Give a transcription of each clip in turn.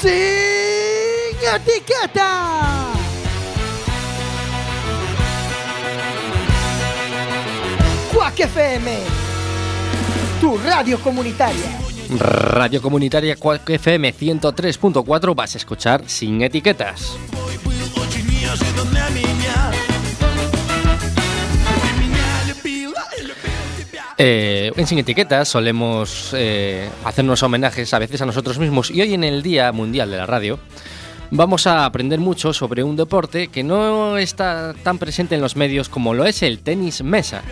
Sin etiqueta. Quack FM, tu radio comunitaria. Radio Comunitaria Quack FM 103.4 vas a escuchar sin etiquetas. Eh, en Sin Etiquetas solemos eh, hacernos homenajes a veces a nosotros mismos y hoy en el Día Mundial de la Radio vamos a aprender mucho sobre un deporte que no está tan presente en los medios como lo es el tenis mesa.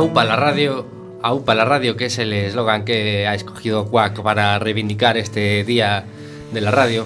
AUPA la radio, AUPA la radio, que es el eslogan que ha escogido Quack para reivindicar este día de la radio.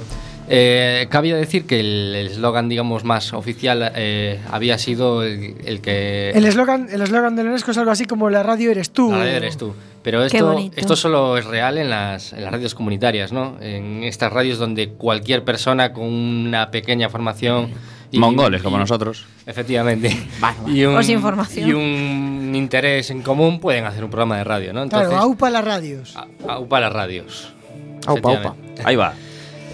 Eh, cabía decir que el eslogan, digamos, más oficial eh, había sido el, el que... El eslogan el eslogan de la UNESCO es algo así como la radio eres tú. La radio eres tú. Pero esto, esto solo es real en las, en las radios comunitarias, ¿no? En estas radios donde cualquier persona con una pequeña formación... y- Mongoles como y- nosotros. Efectivamente. Y O sin formación. Y un interés en común pueden hacer un programa de radio, ¿no? Claro, aupa las radios. a- aupa las radios. Aupa, Efectivamente. Ahí va.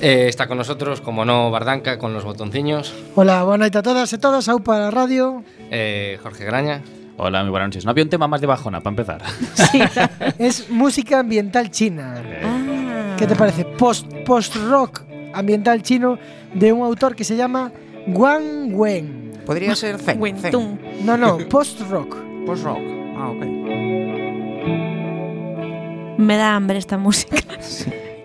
Eh, está con nosotros, como no, Bardanca, con los botonciños. Hola, buenas noches a todas y todas, aupa la radio. eh, Jorge Graña. Hola, muy buenas noches. No había un tema más de bajona para empezar. Es música ambiental china. Ah. ¿Qué te parece? Post, post rock ambiental chino de un autor que se llama Wang Wen. Podría ser Zen. Zen. Wentun. No, no, post rock. Post rock. Ah, ok. Me da hambre esta música.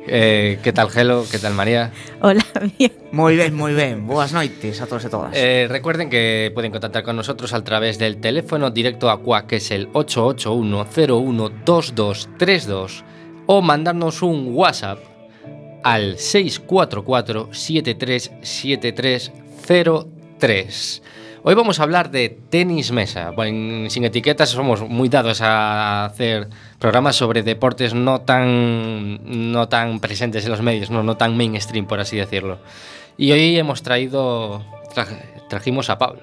Eh, ¿Qué tal, Gelo? ¿Qué tal, María? Hola, bien. Moi ben, moi ben. Boas noites a todos e todas. Eh, recuerden que pueden contactar con nosotros a través del teléfono directo a CUAC, que es el 881-012232, o mandarnos un WhatsApp al 644-737303. Hoy vamos a hablar de tenis mesa. Bueno, en- sin etiquetas somos muy dados a hacer programas sobre deportes no tan, no tan presentes en los medios, no, no tan mainstream, por así decirlo. Y hoy hemos traído, tra- trajimos a Pablo,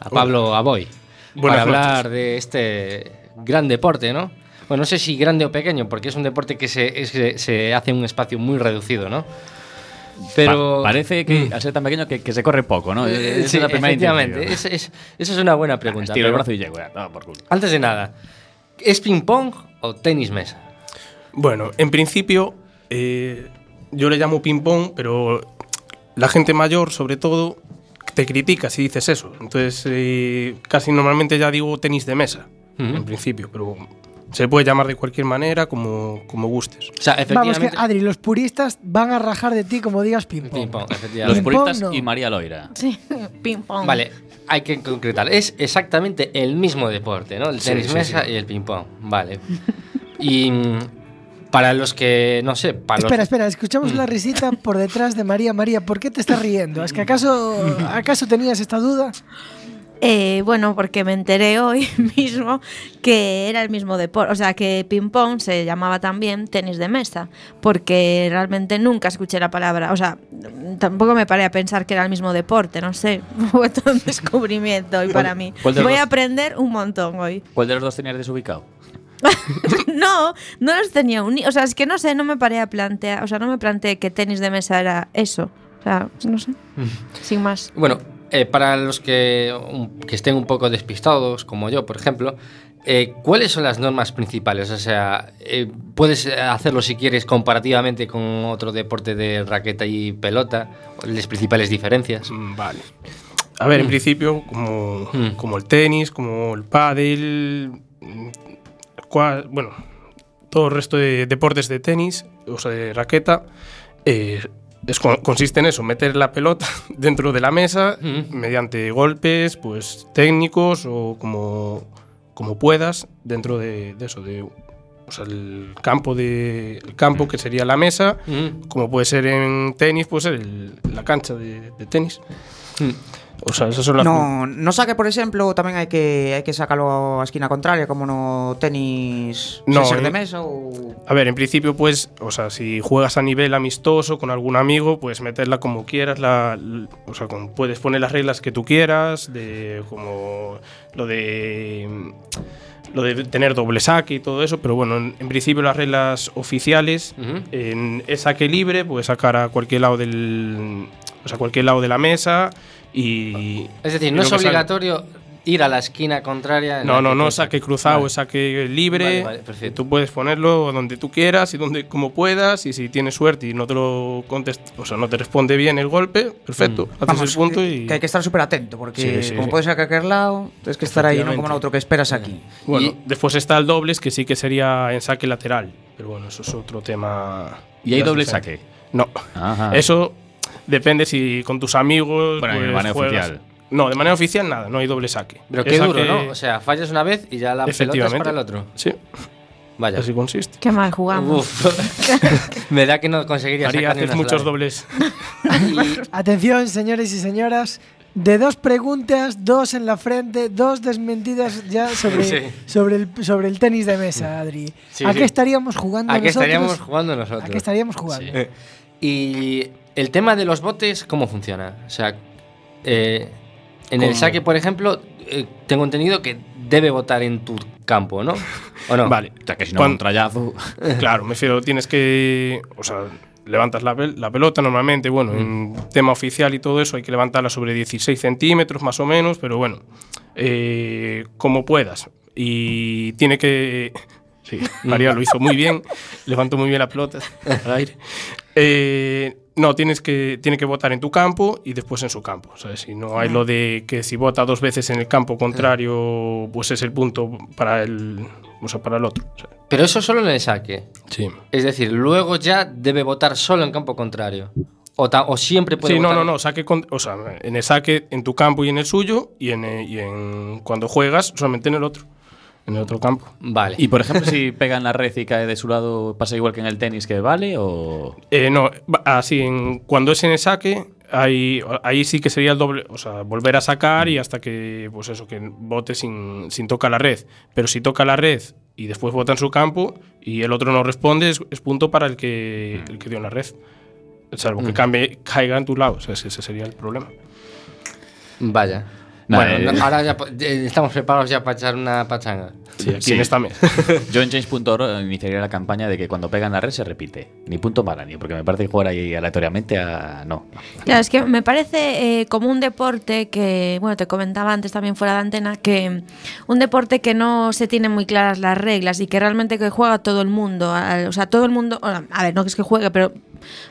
a Pablo Aboy, Buenas para hablar noches. de este gran deporte, ¿no? Bueno, no sé si grande o pequeño, porque es un deporte que se, es- se hace en un espacio muy reducido, ¿no? Pero... Pa- parece que al ser tan pequeño que, que se corre poco, ¿no? Eh, Esa sí, es la primera efectivamente. intención. Es- es- esa es una buena pregunta. Estiro el brazo y llego, ya, toma por culo. Antes de nada, ¿es ping-pong o tenis mesa? Bueno, en principio eh, yo le llamo ping-pong, pero la gente mayor, sobre todo, te critica si dices eso. Entonces, eh, casi normalmente ya digo tenis de mesa, en principio, pero se puede llamar de cualquier manera, como, como gustes. O sea, Vamos, que Adri, los puristas van a rajar de ti como digas ping pong. Ping-pong, Los. Ping-pong puristas no. y María Loira. Sí, ping pong. Vale, hay que concretar. Es exactamente el mismo deporte, ¿no? El Sí, tenis sí, mesa sí. y el ping-pong. Vale. y mm, para los que, no sé, para Espera, los... espera, escuchamos la risita por detrás de María. María, ¿por qué te estás riendo? ¿Es que acaso, acaso tenías esta duda? Eh, bueno, porque me enteré hoy mismo que era el mismo deporte, o sea, que ping pong se llamaba también tenis de mesa, porque realmente nunca escuché la palabra, o sea, tampoco me paré a pensar que era el mismo deporte, no sé, fue todo un descubrimiento hoy para mí. Voy a aprender un montón hoy. ¿Cuál de los dos tenías desubicado? no, no los tenía unidos, o sea, es que no sé, no me paré a plantear, o sea, no me planteé que tenis de mesa era eso, o sea, no sé, sin más. Bueno, eh, para los que, un- que estén un poco despistados, como yo, por ejemplo, eh, ¿cuáles son las normas principales? O sea, eh, puedes hacerlo si quieres comparativamente con otro deporte de raqueta y pelota, las principales diferencias. Mm, Vale. A ver, en principio, como, Mm. como el tenis, como el pádel, mm, cual- bueno, todo el resto de deportes de tenis, o sea, de raqueta, eh, es con- consiste en eso, meter la pelota dentro de la mesa Mm. mediante golpes, pues técnicos o como, como puedas dentro de, de eso, de o sea, el campo de el campo que sería la mesa, Mm. como puede ser en tenis, puede ser el- la cancha de, de tenis. Mm. O sea, esas son las No, no saque, por exemplo, tamén hai que hai que sacalo a esquina contraria como no tenis No, ser de en- mesa ou A ver, en principio, pues, o sea, si juegas a nivel amistoso con algún amigo, pues meterla como quieras, la, o sea, con- puedes poner las reglas que tú quieras, de como lo de lo de tener doble saque y todo eso, pero bueno, en, en principio las reglas oficiales en es saque libre, puedes sacar a cualquier lado del, o sea, cualquier lado de la mesa y Es decir, no es obligatorio ir a la esquina contraria. en No, no, que no, saque cruzado, Vale. es saque libre. Vale, vale, perfecto. Tú puedes ponerlo donde tú quieras y donde como puedas y si tienes suerte y no te lo contest o sea, no te responde bien el golpe, perfecto, Mm. haces Vamos, el punto que, y que hai que estar súper atento porque Sí, sí, como sí. pode ser a calquer lado, tens que estar aí non como no outro que esperas aquí. bueno, y- después está el dobles que sí que sería en saque lateral, pero bueno, eso es otro tema. ¿Y hay doble diferente. saque? No. Ajá. Eso depende si con tus amigos Bueno, de pues, manera juegas- oficial. No, de manera oficial nada, no hay doble saque. Pero Es qué duro, saque- ¿no? O sea, fallas una vez y ya la pelota es para el otro. Sí, Vaya. así consiste. Qué mal jugamos. Uf. Me da que no conseguiría Haría una muchos dobles. Atención, señores y señoras. De dos preguntas, dos en la frente, dos desmentidas ya sobre, Sí. sobre, el, sobre el tenis de mesa, Adri. Sí, ¿A sí. qué estaríamos jugando ¿A qué nosotros? estaríamos jugando nosotros? ¿A qué estaríamos jugando? Sí. Y el tema de los botes, ¿cómo funciona? O sea, eh, en el saque, por ejemplo, eh, tengo entendido que debe votar en tu campo, ¿no? ¿O no? Vale. O sea, que si no, un trayazo. Claro, me refiero, tienes que. O sea, levantas la, pel- la pelota normalmente, bueno, en tema oficial y todo eso hay que levantarla sobre 16 centímetros más o menos, pero bueno, eh, como puedas. Y tiene que. Sí, María lo hizo muy bien, levantó muy bien la pelota al aire. Eh, no, tienes que, tiene que votar en tu campo y después en su campo. ¿sabes? Si no hay lo de que si vota dos veces en el campo contrario, pues es el punto para el, o sea, para el otro. ¿sabes? Pero eso solo en el saque. Sí. Es decir, luego ya debe votar solo en campo contrario. O, ta- o siempre puede Sí, no, votar. no, no, saque con- o sea, en el saque en tu campo y en el suyo y en, y en cuando juegas solamente en el otro, en el otro campo. Vale. Y por ejemplo, si pega en la red y cae de su lado, ¿pasa igual que en el tenis que vale? O. Eh, no, así en, cuando es en el saque ahí, ahí sí que sería el doble, o sea, volver a sacar y hasta que pues eso que vote sin, sin tocar la red. Pero si toca la red y después vota en su campo y el otro no responde es, es punto para el que el que dio en la red. Salvo que Mm. cambie, caiga en tu lado, o sea, ese ese sería el problema. Vaya. Nada, bueno, eh. ahora ya eh, estamos preparados ya para echar una pachanga. Sí, aquí Sí. en esta mesa. Yo en Change.org iniciaría la campaña de que cuando pega en la red se repite. Ni punto para ni, porque me parece que jugar ahí aleatoriamente a. No. Claro, es que me parece eh, como un deporte que, bueno, te comentaba antes también fuera de antena, que un deporte que no se tiene muy claras las reglas y que realmente que juega todo el mundo. O sea, todo el mundo, a ver, no que es que juegue, pero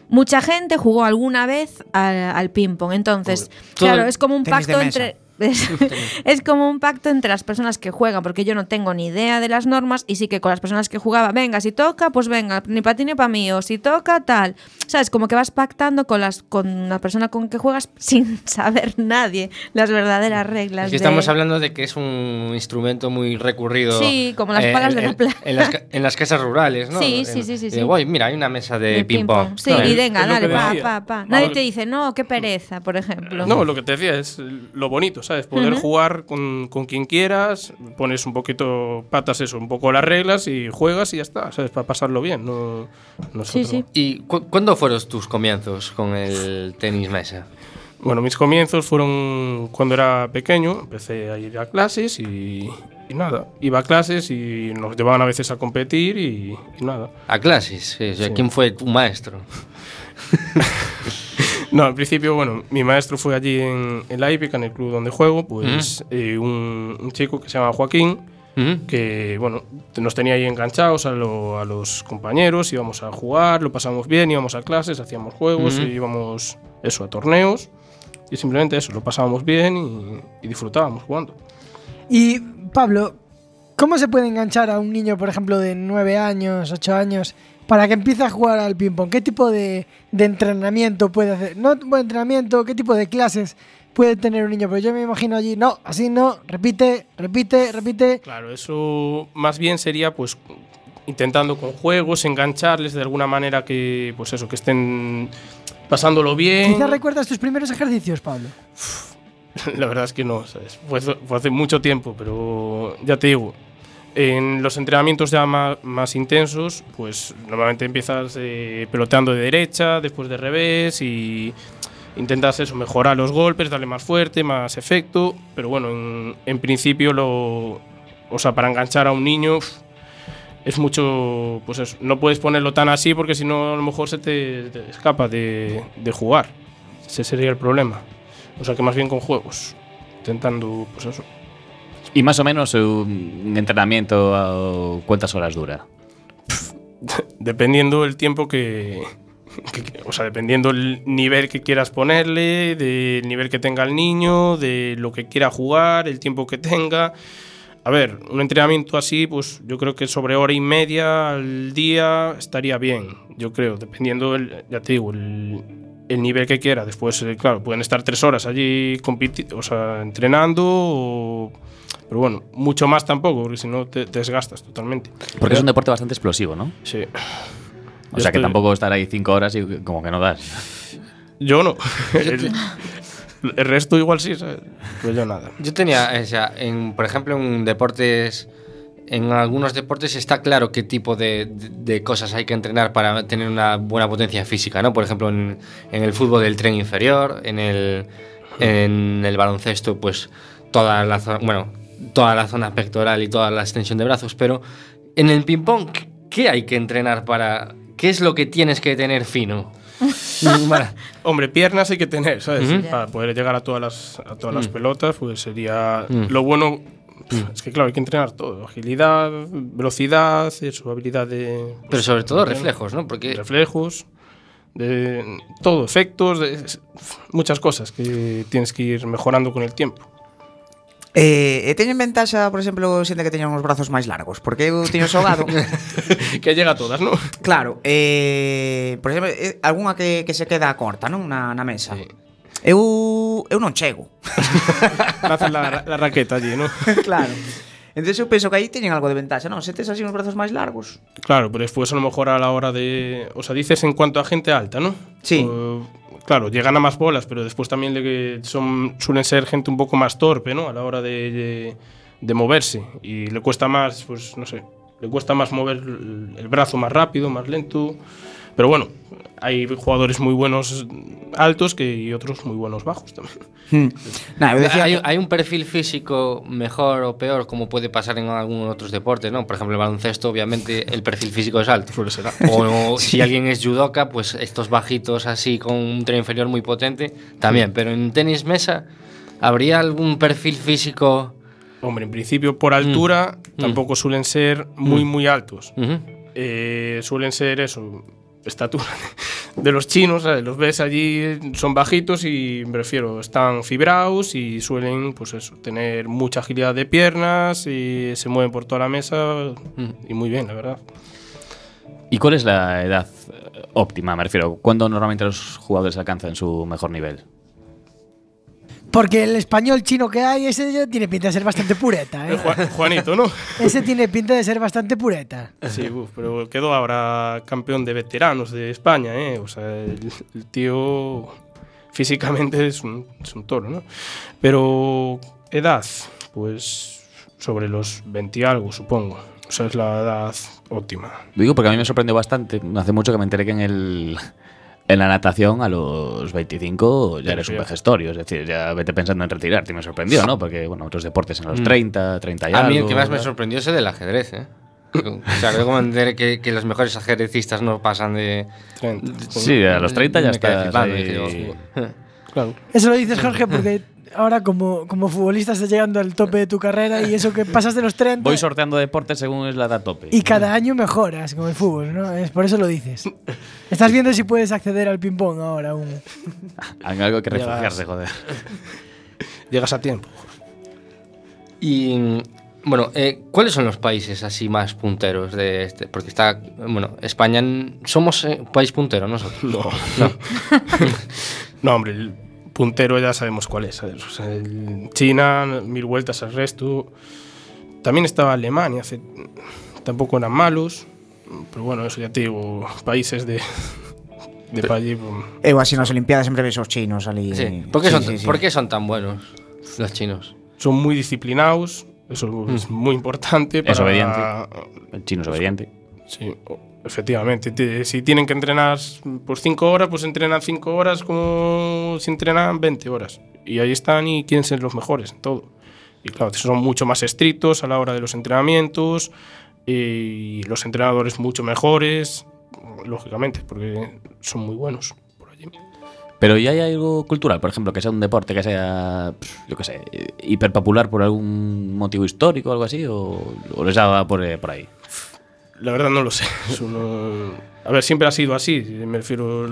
mucha gente jugó alguna vez al, al ping-pong. Entonces, Todo claro, es como un pacto mesa. entre... Es, es como un pacto entre las personas que juegan, porque yo no tengo ni idea de las normas y sí que con las personas que jugaba, venga, si toca, pues venga, ni para ti ni para mí, o si toca, tal. ¿Sabes? Como que vas pactando con, las, con la persona con que juegas sin saber nadie las verdaderas reglas. Es que de- estamos hablando de que es un instrumento muy recurrido. Sí, como las palas de la en- playa. En las, ca- en las casas rurales, ¿no? Sí, En- sí, sí, sí, eh, sí. "Guay, mira, hay una mesa de, de ping-pong. Sí, No, y venga, dale, pa, pa, pa. No, Nadie te dice, no, qué pereza, por ejemplo. No, lo que te decía es lo bonito, ¿sabes? Poder jugar con, con quien quieras, pones un poquito, patas eso, un poco las reglas y juegas y ya está, ¿sabes? Para pasarlo bien, no, no Sí, sí. ¿Y cu- cuándo fueron tus comienzos con el tenis mesa? Bueno, mis comienzos fueron cuando era pequeño, empecé a ir a clases y, y nada, iba a clases y nos llevaban a veces a competir y, y nada. A clases. sí, o sea, Sí. ¿Quién fue tu maestro? No, al principio, bueno, mi maestro fue allí en, en la hípica, en el club donde juego, pues eh, un, un chico que se llama Joaquín, ¿Mm? que bueno, nos tenía ahí enganchados a, lo- a los compañeros, íbamos a jugar, lo pasamos bien, íbamos a clases, hacíamos juegos, Ujú. y íbamos eso, a torneos, y simplemente eso, lo pasábamos bien y, y disfrutábamos jugando. Y Pablo, ¿cómo se puede enganchar a un niño, por ejemplo, de 9 años, 8 años para que empiece a jugar al ping-pong? ¿Qué tipo de, de entrenamiento puede hacer? No de entrenamiento, ¿qué tipo de clases puede tener un niño? Pero yo me imagino allí, no, así no, repite, repite, repite. Claro, eso más bien sería pues intentando con juegos engancharles de alguna manera que pues eso, que estén pasándolo bien. Quizás recuerdas tus primeros ejercicios, Pablo. La verdad es que no, ¿sabes? Fue, fue hace mucho tiempo, pero ya te digo, en los entrenamientos ya más, intensos, pues normalmente empiezas eh, peloteando de derecha, después de revés y intentas eso, mejorar los golpes, darle más fuerte, más efecto, pero bueno, en, principio lo, o sea, para enganchar a un niño es mucho, pues eso, no puedes ponerlo tan así porque si no a lo mejor se te, te escapa de, de jugar, ese sería el problema. O sea que más bien con juegos, intentando, pues eso. Y más o menos un entrenamiento, ¿cuántas horas dura? dependiendo el tiempo que, o sea, dependiendo el nivel que quieras ponerle, del nivel que tenga el niño, de lo que quiera jugar, el tiempo que tenga. A ver, un entrenamiento así, pues yo creo que sobre hora y media al día estaría bien, yo creo, dependiendo, el, ya te digo, el, el nivel que quiera. Después, eh, claro, pueden estar tres horas allí o sea, entrenando, o- pero bueno, mucho más tampoco, porque si no te, te desgastas totalmente. Porque es un deporte bastante explosivo, ¿no? Sí. O Yo sea que tampoco estar ahí cinco horas y como que no das. Yo no. el, el resto igual sí, ¿sabes? Pero yo nada. Yo tenía, o sea, en, por ejemplo, en deportes, en algunos deportes está claro qué tipo de, de- de cosas hay que entrenar para tener una buena potencia física, ¿no? Por ejemplo, en, en el fútbol del tren inferior, en el, en el baloncesto, pues toda la zona, bueno, toda la zona pectoral y toda la extensión de brazos, pero en el ping-pong, ¿qué- ¿qué hay que entrenar para, qué es lo que tienes que tener fino? Hombre, piernas hay que tener, ¿sabes? Para poder llegar a todas las, a todas las Mm. pelotas, pues sería. Mm. Lo bueno. pf, Es que, claro, hay que entrenar todo: agilidad, velocidad, eso, habilidad de. pero sobre todo de- reflejos, ¿no? Porque reflejos, de todo, efectos, de, muchas cosas que tienes que ir mejorando con el tiempo. Eh, e teñen ventaxa, por exemplo, xente que teñen os brazos máis largos, porque eu teño xogado que llega a todas, non? Claro, eh, por exemplo, eh, algunha que, que se queda corta, non, na, na mesa. Sí. Eu eu non chego. Facen la, la raqueta allí, non? claro. Entonces eu penso que aí teñen algo de ventaxa, non? Se tes así uns brazos máis largos. Claro, pero despois a lo mejor a la hora de... O sea, dices en cuanto a gente alta, non? Sí. O, claro, llegan a más bolas, pero después también le, son, suelen ser gente un poco más torpe, ¿no? A la hora de, de, de moverse. Y le cuesta más, pues no sé, le cuesta más mover el brazo más rápido, más lento. Pero bueno, hay jugadores muy buenos altos que, y otros muy buenos bajos también. Hmm. Nah, eu decía hay, que- hay un perfil físico mejor o peor, como puede pasar en algunos otros deportes, ¿no? Por ejemplo, el baloncesto, obviamente, el perfil físico es alto. O si alguien es judoka, pues estos bajitos así con un tren inferior muy potente, también. Pero en tenis mesa, ¿habría algún perfil físico? Hombre, en principio por altura Mm. tampoco suelen ser muy, Mm. muy altos. Eh, suelen ser eso, estatura de los chinos, ¿sabes? los ves allí, son bajitos y me refiero, están fibrados y suelen, pues eso, tener mucha agilidad de piernas y se mueven por toda la mesa y muy bien, la verdad. ¿Y cuál es la edad óptima? Me refiero, ¿cuándo normalmente los jugadores alcanzan su mejor nivel? Porque el español chino que hay, ese tiene pinta de ser bastante pureta. ¿eh? Juan- Juanito, ¿no? Ese tiene pinta de ser bastante pureta. Sí, uf, pero quedó ahora campeón de veteranos de España, ¿eh? O sea, el, el tío físicamente es un, es un toro, ¿no? Pero edad, pues sobre los 20 y algo, supongo. O sea, es la edad óptima. Lo digo porque a mí me sorprendió bastante. No hace mucho que me enteré que en el. En la natación, a los 25 ya eres un vejestorio, es decir, ya vete pensando en retirarte. Y me sorprendió, ¿no? Porque, bueno, otros deportes en los Mm. 30, 30 y A algo. mí el que más me ¿verdad? sorprendió es el del ajedrez, ¿eh? O sea, luego me enteré que, que los mejores ajedrecistas no pasan de... 30. Sí, a los 30 ya Me "Ojo". Claro. Eso lo dices, Jorge, porque ahora como, como futbolista estás llegando al tope de tu carrera y eso que pasas de los 30 Voy sorteando deportes según es la edad tope. y cada año mejoras con el fútbol, ¿no? Es por eso lo dices. Estás viendo si puedes acceder al ping-pong ahora aún. Hay algo que Llegas- refugiarse, joder. Llegas a tiempo. Y Bueno, eh, ¿cuáles son los países así más punteros de este? Porque está, bueno, España, somos eh, país puntero nosotros. No. No. No, hombre, puntero ya sabemos cuál es. China, mil vueltas al resto. También estaba Alemania, hace- tampoco eran malos. Pero bueno, eso ya te digo, países de, de allí. pues, Eu así nas Olimpiadas sempre ves os chinos ali. Sí. ¿Por, qué son, sí, sí. por qué son tan buenos los chinos? son muy disciplinados, eso es muy importante. Es para- obediente. El chino es obediente. Sí, efectivamente. Te- si tienen que entrenar por 5 horas, pues entrenan 5 horas como si entrenan 20 horas. Y ahí están y quieren ser los mejores en todo. Y claro, son mucho más estrictos a la hora de los entrenamientos y los entrenadores mucho mejores, lógicamente, porque son muy buenos. Pero ya hay algo cultural, por ejemplo, que sea un deporte que sea, yo qué sé, hiperpopular por algún motivo histórico o algo así, o, o les daba por, eh, por ahí. La verdad no lo sé. Eso no- A ver, siempre ha sido así. Me refiero,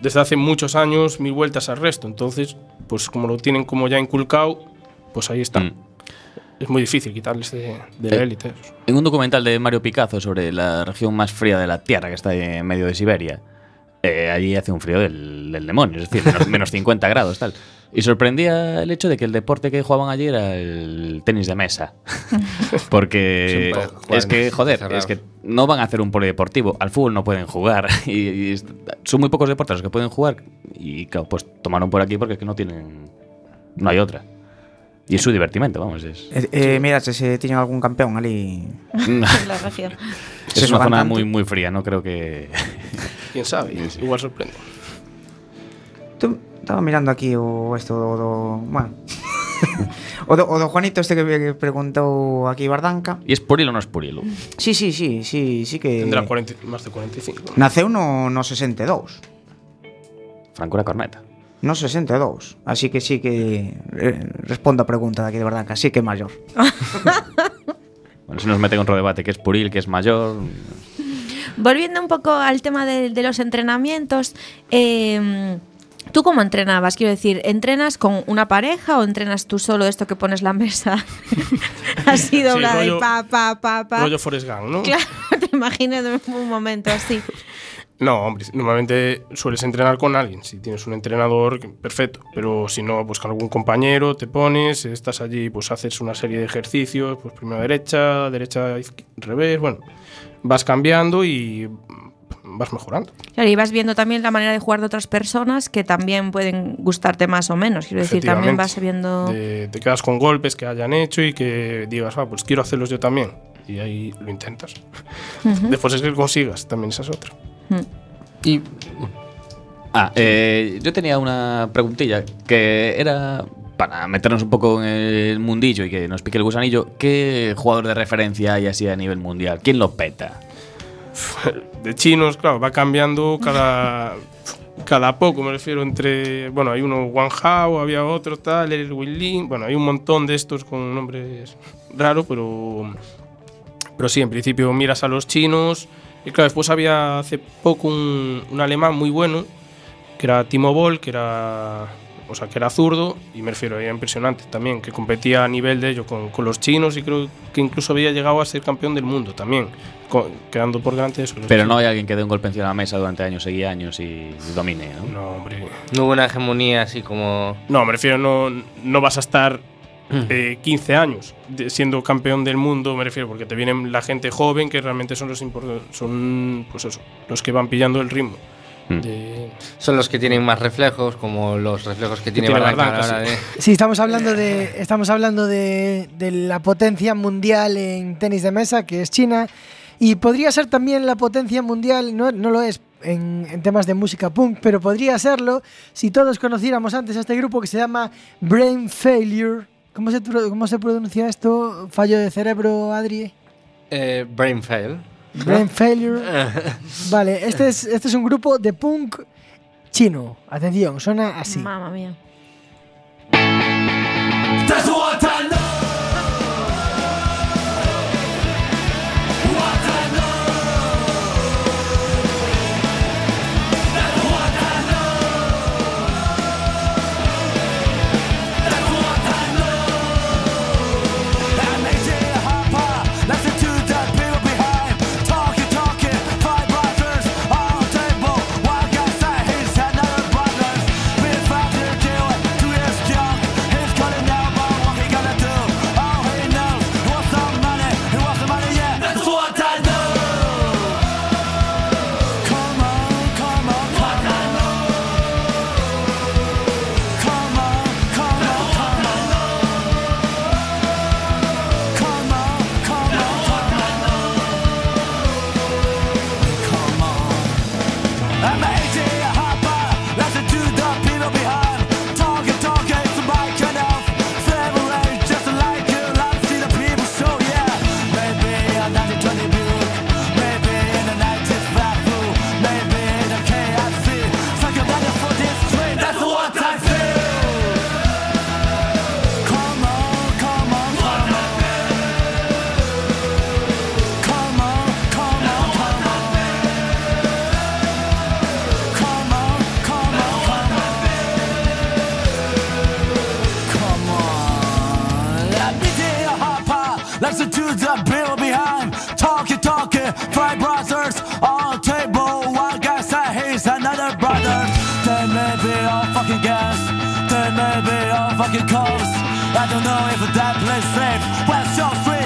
desde hace muchos años, mil vueltas al resto. Entonces, pues como lo tienen como ya inculcado, pues ahí está. Mm. Es muy difícil quitarles de, de la Eh, élite. En un documental de Mario Picazo sobre la región más fría de la Tierra, que está en medio de Siberia, eh, allí hace un frío del, del demonio, es decir, menos, menos 50 grados, tal. Y sorprendía el hecho de que el deporte que jugaban allí era el tenis de mesa. Porque es que, joder, es que no van a hacer un polideportivo. Al fútbol no pueden jugar. Y, y son muy pocos deportes los que pueden jugar. Y claro, pues tomaron por aquí porque es que no tienen. No hay otra. Y es su divertimento, vamos. Es, Eh, eh, mira, se, se tiñen algún campeón ali. en la región. Se es una zona muy, muy fría, no creo que. Quién sabe, igual sorprende. Tú, estaba mirando aquí o esto do bueno. o, do, o do Juanito este que, que preguntou aquí Bardanca. ¿Y es purilo o no es purilo? Sí, sí, sí, sí, sí que Tendrá 40, más de 45. Naceu no, no 62. Francura Corneta. No 62. Así que sí que eh, respondo a pregunta de aquí de Bardanca, sí que é maior. Bueno, se nos mete en otro debate que es puril, que es mayor. Volviendo un poco al tema de, de los entrenamientos, eh, ¿tú cómo entrenabas? Quiero decir, ¿entrenas con una pareja o entrenas tú solo esto que pones la mesa así doblada rollo- y pa, pa, pa, pa? Rollo Forrest Gump, ¿no? Claro, te imaginas en un momento así. No, hombre, normalmente sueles entrenar con alguien. Si tienes un entrenador, perfecto. Pero si no, pues con algún compañero te pones, estás allí, pues haces una serie de ejercicios, pues primero derecha, derecha, revés, bueno. Vas cambiando y vas mejorando. Claro, y vas viendo también la manera de jugar de otras personas que también pueden gustarte más o menos. Quiero decir, también vas viendo... Te, te quedas con golpes que hayan hecho y que digas, ah, pues quiero hacerlos yo también. Y ahí lo intentas. Después es que consigas, también esa es otra. Y Ah, eh, yo tenía una preguntilla que era para meternos un poco en el mundillo y que nos pique el gusanillo. ¿Qué jugador de referencia hay así a nivel mundial? ¿Quién lo peta? de chinos, claro, va cambiando cada, cada poco, me refiero entre, bueno, hay uno Wang Hao, había otro tal, el Lin, bueno, hay un montón de estos con nombres raros, pero, pero sí, en principio miras a los chinos, y claro, después había hace poco un, un alemán muy bueno, que era Timo Boll, que era, o sea, que era zurdo, y me refiero, era impresionante también, que competía a nivel de ello con, con los chinos, y creo que incluso había llegado a ser campeón del mundo también, quedando por delante de eso. Pero no hay alguien que dé un golpe encima de la mesa durante años y años y domine, ¿no? No, hombre. no hubo una hegemonía así como... No, me refiero, no, no vas a estar eh, 15 años de- siendo campeón del mundo, me refiero, porque te vienen la gente joven que realmente son los impor- son pues eso, los que van pillando el ritmo. Mm. de- Son los que tienen más reflejos, como los reflejos que tiene tiene Barranca Barranca, de... Sí, estamos hablando de estamos hablando de, de la potencia mundial en tenis de mesa, que es China, y podría ser también la potencia mundial, no, no lo es en, en temas de música punk, pero podría serlo si todos conociéramos antes a este grupo que se llama Brain Failure. ¿Cómo se, cómo se pronuncia esto? ¿Fallo de cerebro, Adri? Eh, brain fail. Brain Failure. Vale, este es, este es un grupo de punk chino. Atención, suena así. Mamma mía. I don't know if that place safe. West Shore Street,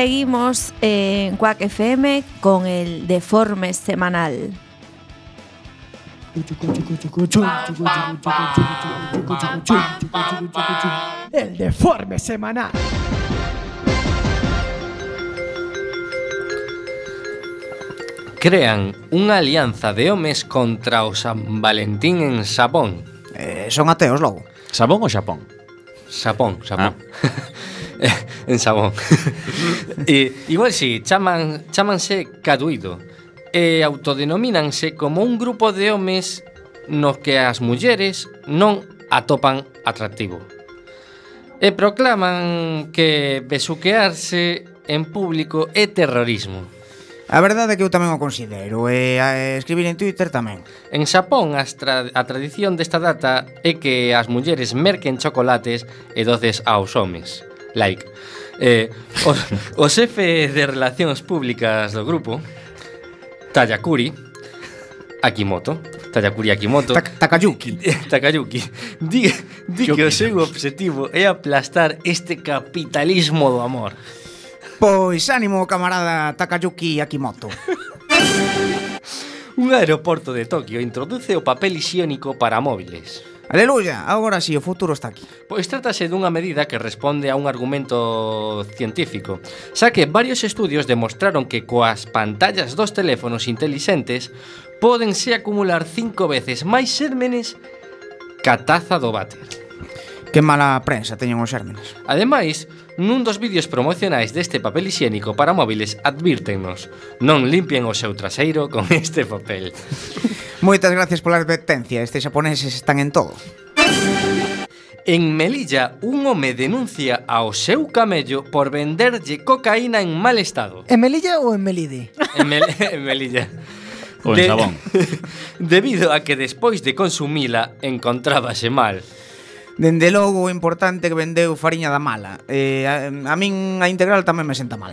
Seguimos en Quack FM con el deforme semanal. El deforme semanal. Crean unha alianza de homes contra o San Valentín en Xapón. Eh, son ateos logo. Sabón ou Xapón? Xapón, Xapón. Ah. en Sabón. e, igual si, chaman, chamanse caduido e autodenomínanse como un grupo de homes nos que as mulleres non atopan atractivo. E proclaman que besuquearse en público é terrorismo. A verdade é que eu tamén o considero e a escribir en Twitter tamén. En Xapón a, tra a tradición desta data é que as mulleres merquen chocolates e doces aos homes like. Eh, os, o xefe de Relacións Públicas do grupo, Tayakuri Akimoto, Tayakuri Akimoto. Ta Takayuki. Takayuki. Di, di que o seu obxectivo é aplastar este capitalismo do amor. Pois ánimo, camarada Takayuki Akimoto. Un aeroporto de Tokio introduce o papel hixiónico para móviles. Aleluya, agora si sí, o futuro está aquí. Pois trátase dunha medida que responde a un argumento científico, xa que varios estudios demostraron que coas pantallas dos teléfonos intelixentes podense acumular cinco veces máis xérmenes ca taza do váter. Que mala prensa teñen os xérmenes. Ademais, Nun dos vídeos promocionais deste papel higiénico para móviles advírtennos non limpien o seu traseiro con este papel. Moitas gracias pola advertencia, estes xaponeses están en todo. En Melilla, un home denuncia ao seu camello por venderlle cocaína en mal estado. En Melilla ou en Melide? En, Mel en Melilla. Ou en de, Sabón. Debido a que despois de consumila encontrábase mal. Dende logo o importante que vendeu fariña da mala. Eh, a, a min a integral tamén me senta mal.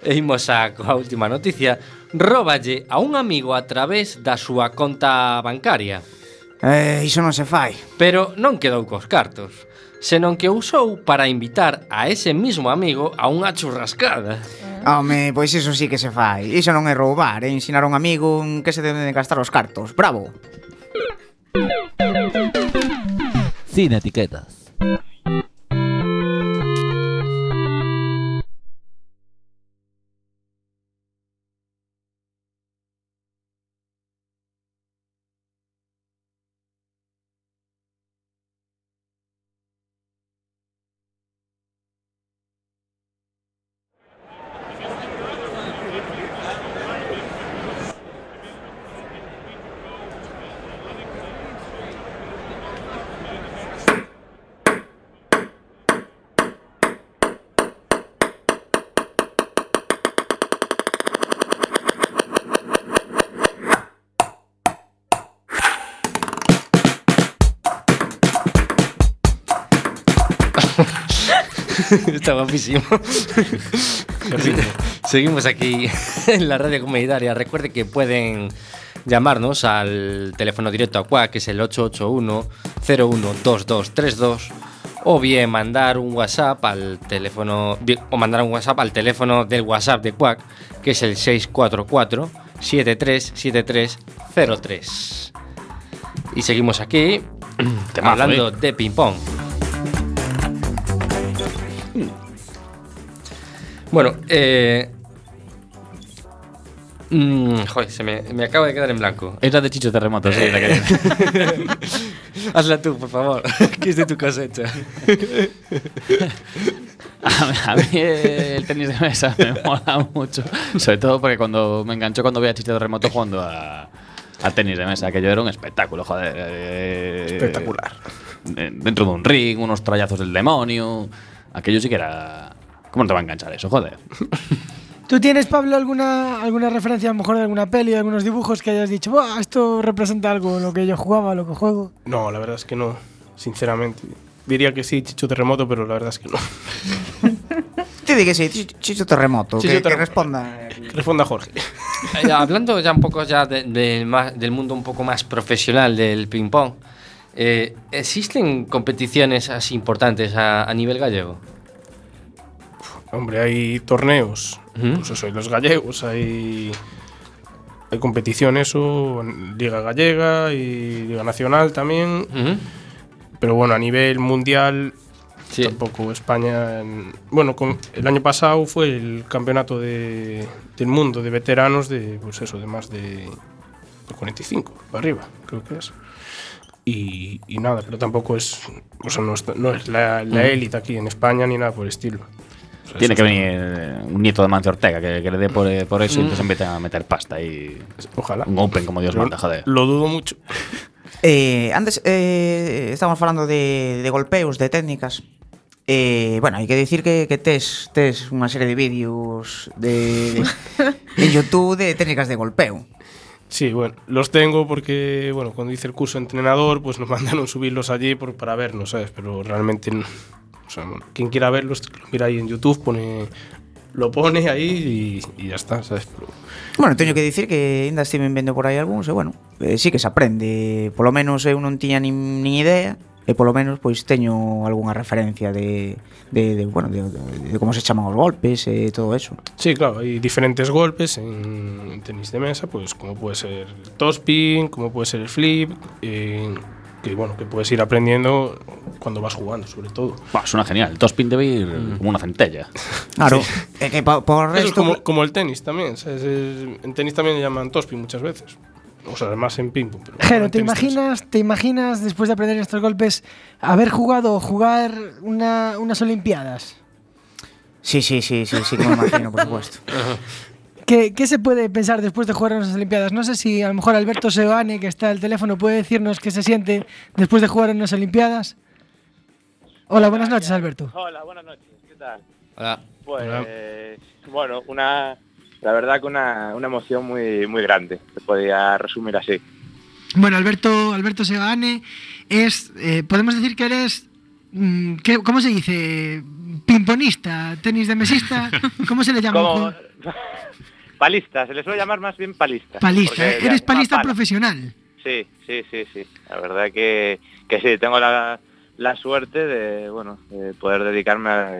E imos a coa última noticia. Róballe a un amigo a través da súa conta bancaria. Eh, iso non se fai. Pero non quedou cos cartos senón que usou para invitar a ese mismo amigo a unha churrascada. Home, pois iso sí que se fai. Iso non é roubar, é ensinar a un amigo que se deben de gastar os cartos. Bravo. Sin etiquetas. Está guapísimo. Seguimos aquí en la radio comunitaria. Recuerde que pueden llamarnos al teléfono directo a CUAC, que es el 881-012232, o bien mandar un WhatsApp al teléfono, o mandar un WhatsApp al teléfono del WhatsApp de CUAC, que es el 644 737303. Y seguimos aquí Temazo, hablando de ping Bueno, eh. mm, joder, se me, me acaba de quedar en blanco. Es la de Chicho Terremoto, sí, la que... Hazla tú, por favor, que es de tu cosecha. A, mí el tenis de mesa me mola mucho. Sobre todo porque cuando me enganchó cuando vi a Chicho Terremoto jugando a, a tenis de mesa, que yo era un espectáculo, joder. eh, Espectacular. eh, Dentro de un ring, unos trallazos del demonio. Aquello sí que era. ¿Cómo no te va a enganchar eso, joder? ¿Tú tienes, Pablo, alguna, alguna referencia a lo mejor de alguna peli, de algunos dibujos que hayas dicho, "Buah, esto representa algo, lo que yo jugaba, lo que juego? No, la verdad es que no, sinceramente. Diría que sí, Chicho Terremoto, pero la verdad es que no. Te di que sí, Ch- Chicho Terremoto. Chicho que, que Terremoto. responda. Que responda Jorge. Eh, hablando ya un poco ya de- de más- del mundo un poco más profesional del ping-pong, eh, ¿existen competiciones así importantes a, a nivel gallego? Hombre, hay torneos. Ujú. Pues eso, hay los gallegos, hay. Hay competiciones, o en Liga Gallega y Liga Nacional también. Pero bueno, a nivel mundial, Sí. tampoco España. en- bueno, con- el año pasado fue el campeonato de- del mundo de veteranos de, pues eso, de más de, de 45 para arriba, creo que es. Y, y nada, pero tampoco es. O sea, no, está- no es la, la élite aquí en España ni nada por el estilo. Tiene que está- venir eh, un nieto de Mancio Ortega que, que le dé por, por eso y entonces empiece a meter pasta y. Ojalá. Un open como Dios manda, joder. Lo dudo mucho. Eh, antes eh, estamos falando de, de golpeos, de técnicas. Eh, bueno, hay que decir que, que tes, tes unha serie de vídeos de, en YouTube de técnicas de golpeo. Sí, bueno, los tengo porque, bueno, cuando hice el curso de entrenador, pues nos mandaron subirlos allí por, para vernos, ¿sabes? Pero realmente, no. O sea, bueno, quien quiera verlos, que lo mira ahí en YouTube, pone, lo pone ahí y, y ya está, ¿sabes? Pero, Bueno, teño que dicir que ainda estiven vendo por aí algúns e bueno, eh, sí que se aprende, polo menos eu non tiña nin, nin idea e polo menos pois teño algunha referencia de, de, de bueno, de, de, de como se chaman os golpes e todo eso. sí, claro, hay diferentes golpes en, en tenis de mesa, pues como puede ser el topspin, como puede ser el flip, eh, que bueno, que puedes ir aprendiendo cuando vas jugando, sobre todo. Buah, suena genial. El Tospin debe ir como una centella. Claro, que por Eso es resto como, como el tenis también, en tenis también le llaman topspin muchas veces. O sea, más en ping pong. Pero Jero, ¿te tenis imaginas, ¿te imaginas después de aprender estos golpes haber jugado o jugar una, unas Olimpiadas? Sí, sí, sí, sí, sí que me imagino, por supuesto. ¿Qué, qué se puede pensar después de jugar unas Olimpiadas? No sé si a lo mejor Alberto Seoane, que está al teléfono, puede decirnos qué se siente después de jugar en unas Olimpiadas. Hola, buenas noches, Alberto. Hola, buenas noches. ¿Qué tal? Hola. Pues, Hola. bueno, una, la verdad que una, una emoción muy, muy grande. Se podía resumir así. Bueno, Alberto, Alberto Seoane es, eh, podemos decir que eres, mm, ¿qué- ¿cómo se dice? Pimponista, tenis de mesista, ¿cómo se le llama? Palista, se le suele llamar más bien palista. Palista, ¿eh? eres palista pala. profesional. Sí, sí, sí, sí. La verdad que, que sí, tengo la, la suerte de, bueno, de poder dedicarme a,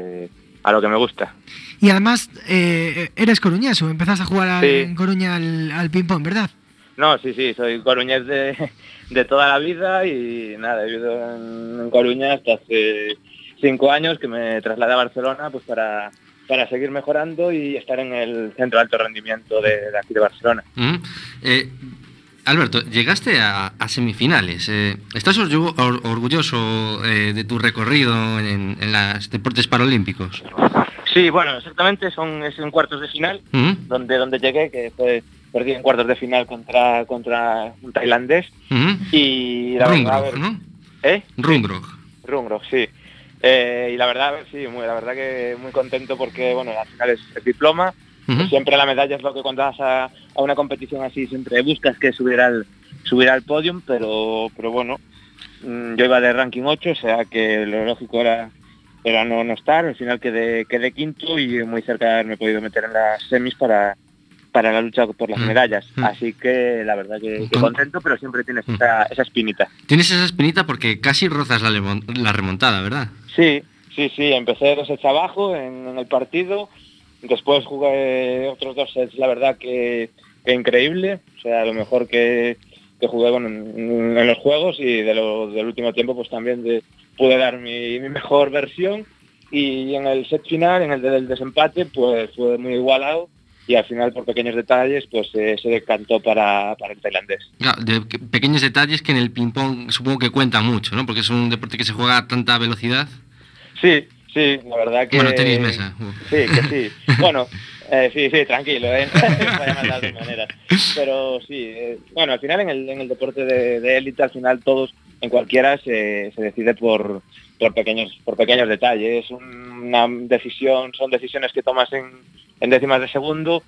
a lo que me gusta. Y además eh, eres coruñeso, empezaste a jugar al- en Coruña al, al ping-pong, ¿verdad? No, sí, sí, soy coruñés de, de toda la vida y nada, he vivido en, en Coruña hasta hace cinco años que me trasladé a Barcelona pues para, para seguir mejorando y estar en el centro de alto rendimiento de, de aquí de Barcelona. Mm. Eh, Alberto, llegaste a, a semifinales. eh, ¿Estás orgu- or- orgulloso eh, de tu recorrido en, en los deportes paralímpicos? Sí, bueno, exactamente, son es en cuartos de final, Mm, donde, donde llegué, que fue, perdí en cuartos de final contra, contra un tailandés mm. y la verdad, a Rungrog, ver- ¿no? ¿eh? Sí. Eh, y la verdad, sí, muy, la verdad que muy contento porque, bueno, al final es el diploma. Siempre la medalla es lo que cuando vas a, a una competición así, siempre buscas que subir al, subir al podium, pero, pero bueno, mm, yo iba de ranking 8, o sea que lo lógico era, era no, no estar, al final quedé, quedé quinto y muy cerca de haberme podido meter en las semis para, para la lucha por las Mm, medallas. mm. Así que la verdad que, que Con- contento, pero siempre tienes Mm. esa, esa espinita. Tienes esa espinita porque casi rozas la remontada, ¿verdad? Sí, sí, sí, empecé dos sets abajo en, el partido, después jugué otros dos sets, la verdad que, increíble, o sea, lo mejor que, jugué en, los juegos y de lo- del último tiempo pues también de- pude dar mi, mejor versión y en el set final, en el del desempate, pues fue muy igualado y al final por pequeños detalles pues eh, se decantó para, para el tailandés. Pequeños detalles que en el ping-pong supongo que cuentan mucho, ¿no? Porque es un deporte que se juega a tanta velocidad. Sí, sí, la verdad que... Bueno, mesa. Sí, que sí. bueno, eh, sí, sí, tranquilo, ¿eh? De manera. Pero sí, eh, bueno, al final en el, en el deporte de de élite, al final todos, en cualquiera, se, se decide por, por, pequeños, por pequeños detalles. Una decisión, son decisiones que tomas en, en décimas de segundo,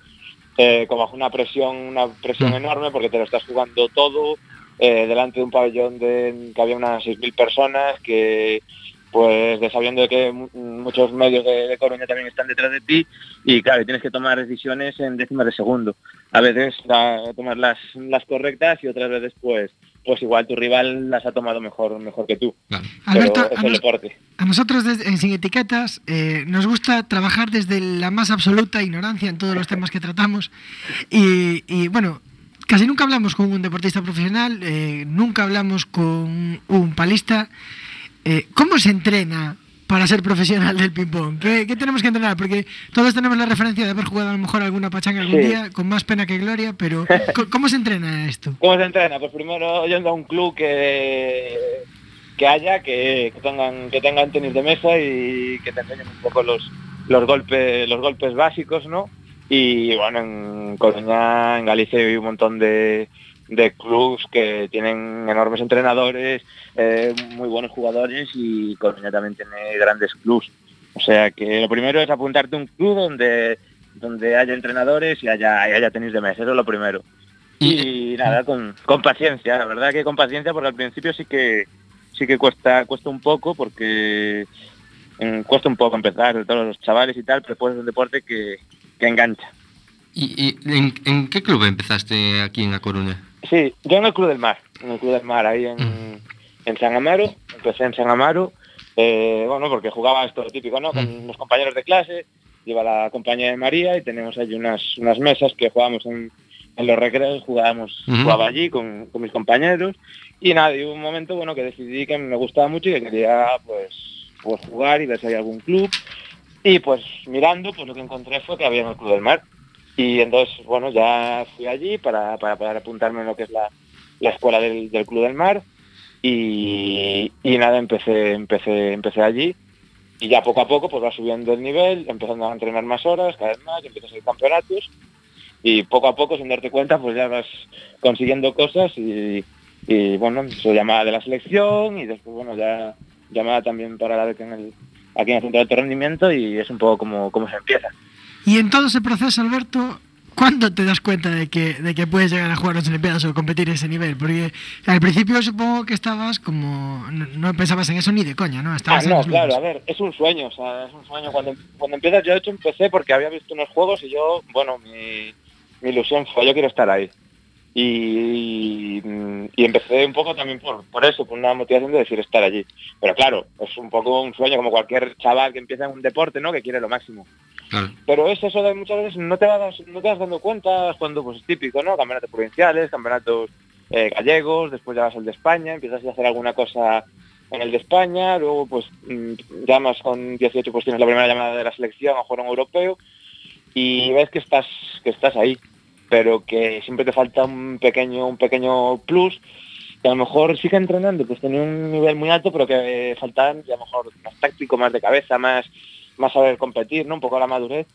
eh, como bajo una presión, una presión enorme, porque te lo estás jugando todo, eh, delante de un pabellón de, que había unas 6.000 personas, que pues de sabiendo que mu- muchos medios de, de Coruña también están detrás de ti y claro, tienes que tomar decisiones en décimas de segundo. A veces la- tomas las, las correctas y otras veces pues pues igual tu rival las ha tomado mejor mejor que tú. Alberto, es a el nos- deporte. A nosotros desde- en Sin Etiquetas eh, nos gusta trabajar desde la más absoluta ignorancia en todos los temas que tratamos y, y, bueno, casi nunca hablamos con un deportista profesional, eh, nunca hablamos con un palista. Eh, ¿Cómo se entrena para ser profesional del ping-pong? ¿Qué, qué tenemos que entrenar? Porque todos tenemos la referencia de haber jugado a lo mejor alguna pachanga algún Sí. día, con más pena que gloria, pero ¿co- ¿cómo se entrena esto? ¿Cómo se entrena? Pues primero yendo a un club que, que haya, que, que tengan, que tengan tenis de mesa y que te enseñen un poco los, los golpes, los golpes básicos, ¿no? Y bueno, en Coruña, en Galicia hay un montón de, de clubs que tienen enormes entrenadores, eh, muy buenos jugadores y Coruña también tiene grandes clubs. O sea que lo primero es apuntarte a un club donde donde haya entrenadores y haya, y haya tenis de mesa, eso es lo primero. Y, nada, con, con paciencia, la verdad que con paciencia porque al principio sí que sí que cuesta cuesta un poco porque mm, cuesta un poco empezar, sobre todo los chavales y tal, pero después es un deporte que, que engancha. ¿Y, y en, en qué club empezaste aquí en A Coruña? Sí, yo en el Club del Mar, en el Club del Mar, ahí en, en San Amaro, empecé en San Amaro, eh, bueno, porque jugaba esto típico, ¿no? Con los compañeros de clase, iba la compañía de María y tenemos allí unas, unas mesas que jugábamos en, en los recreos, jugábamos, Ujú. jugaba allí con, con mis compañeros y nada, y hubo un momento, bueno, que decidí que me gustaba mucho y que quería, pues, pues jugar y ver si hay algún club y pues mirando, pues lo que encontré fue que había en el Club del Mar. Y entonces, bueno, ya fui allí para, para poder apuntarme en lo que es la, la escuela del, del Club del Mar. Y, y nada, empecé, empecé, empecé allí. Y ya poco a poco pues va subiendo el nivel, empezando a entrenar más horas, cada vez más, empiezas a hacer campeonatos. Y poco a poco, sin darte cuenta, pues ya vas consiguiendo cosas y, y bueno, soy llamada de la selección y después, bueno, ya llamada también para la beca en el, aquí en el centro de rendimiento y es un poco como, como se empieza. Y en todo ese proceso, Alberto, ¿cuándo te das cuenta de que, de que puedes llegar a jugar las Olimpiadas o competir a ese nivel? Porque al principio supongo que estabas como... No, no pensabas en eso ni de coña, ¿no? Ah, Estabas en no, claro, a ver, es un sueño, o sea, es un sueño. Cuando, cuando empiezas, yo de hecho empecé porque había visto unos juegos y yo, bueno, mi, mi ilusión fue, yo quiero estar ahí. Y, y empecé un poco también por, por eso, por una motivación de decir estar allí. Pero claro, es un poco un sueño como cualquier chaval que empieza en un deporte, ¿no? Que quiere lo máximo. Pero es eso de muchas veces no te vas, no te vas dando cuenta cuando pues es típico, ¿no? Campeonatos provinciales, campeonatos eh, gallegos, después ya vas al de España, empiezas a hacer alguna cosa en el de España, luego pues mm, llamas con 18 pues tienes la primera llamada de la selección a jugar un europeo y ves que estás que estás ahí, pero que siempre te falta un pequeño un pequeño plus que a lo mejor sigue entrenando, pues tenía un nivel muy alto, pero que faltan a lo mejor más táctico, más de cabeza, más más saber competir, ¿no? Un poco la madurez.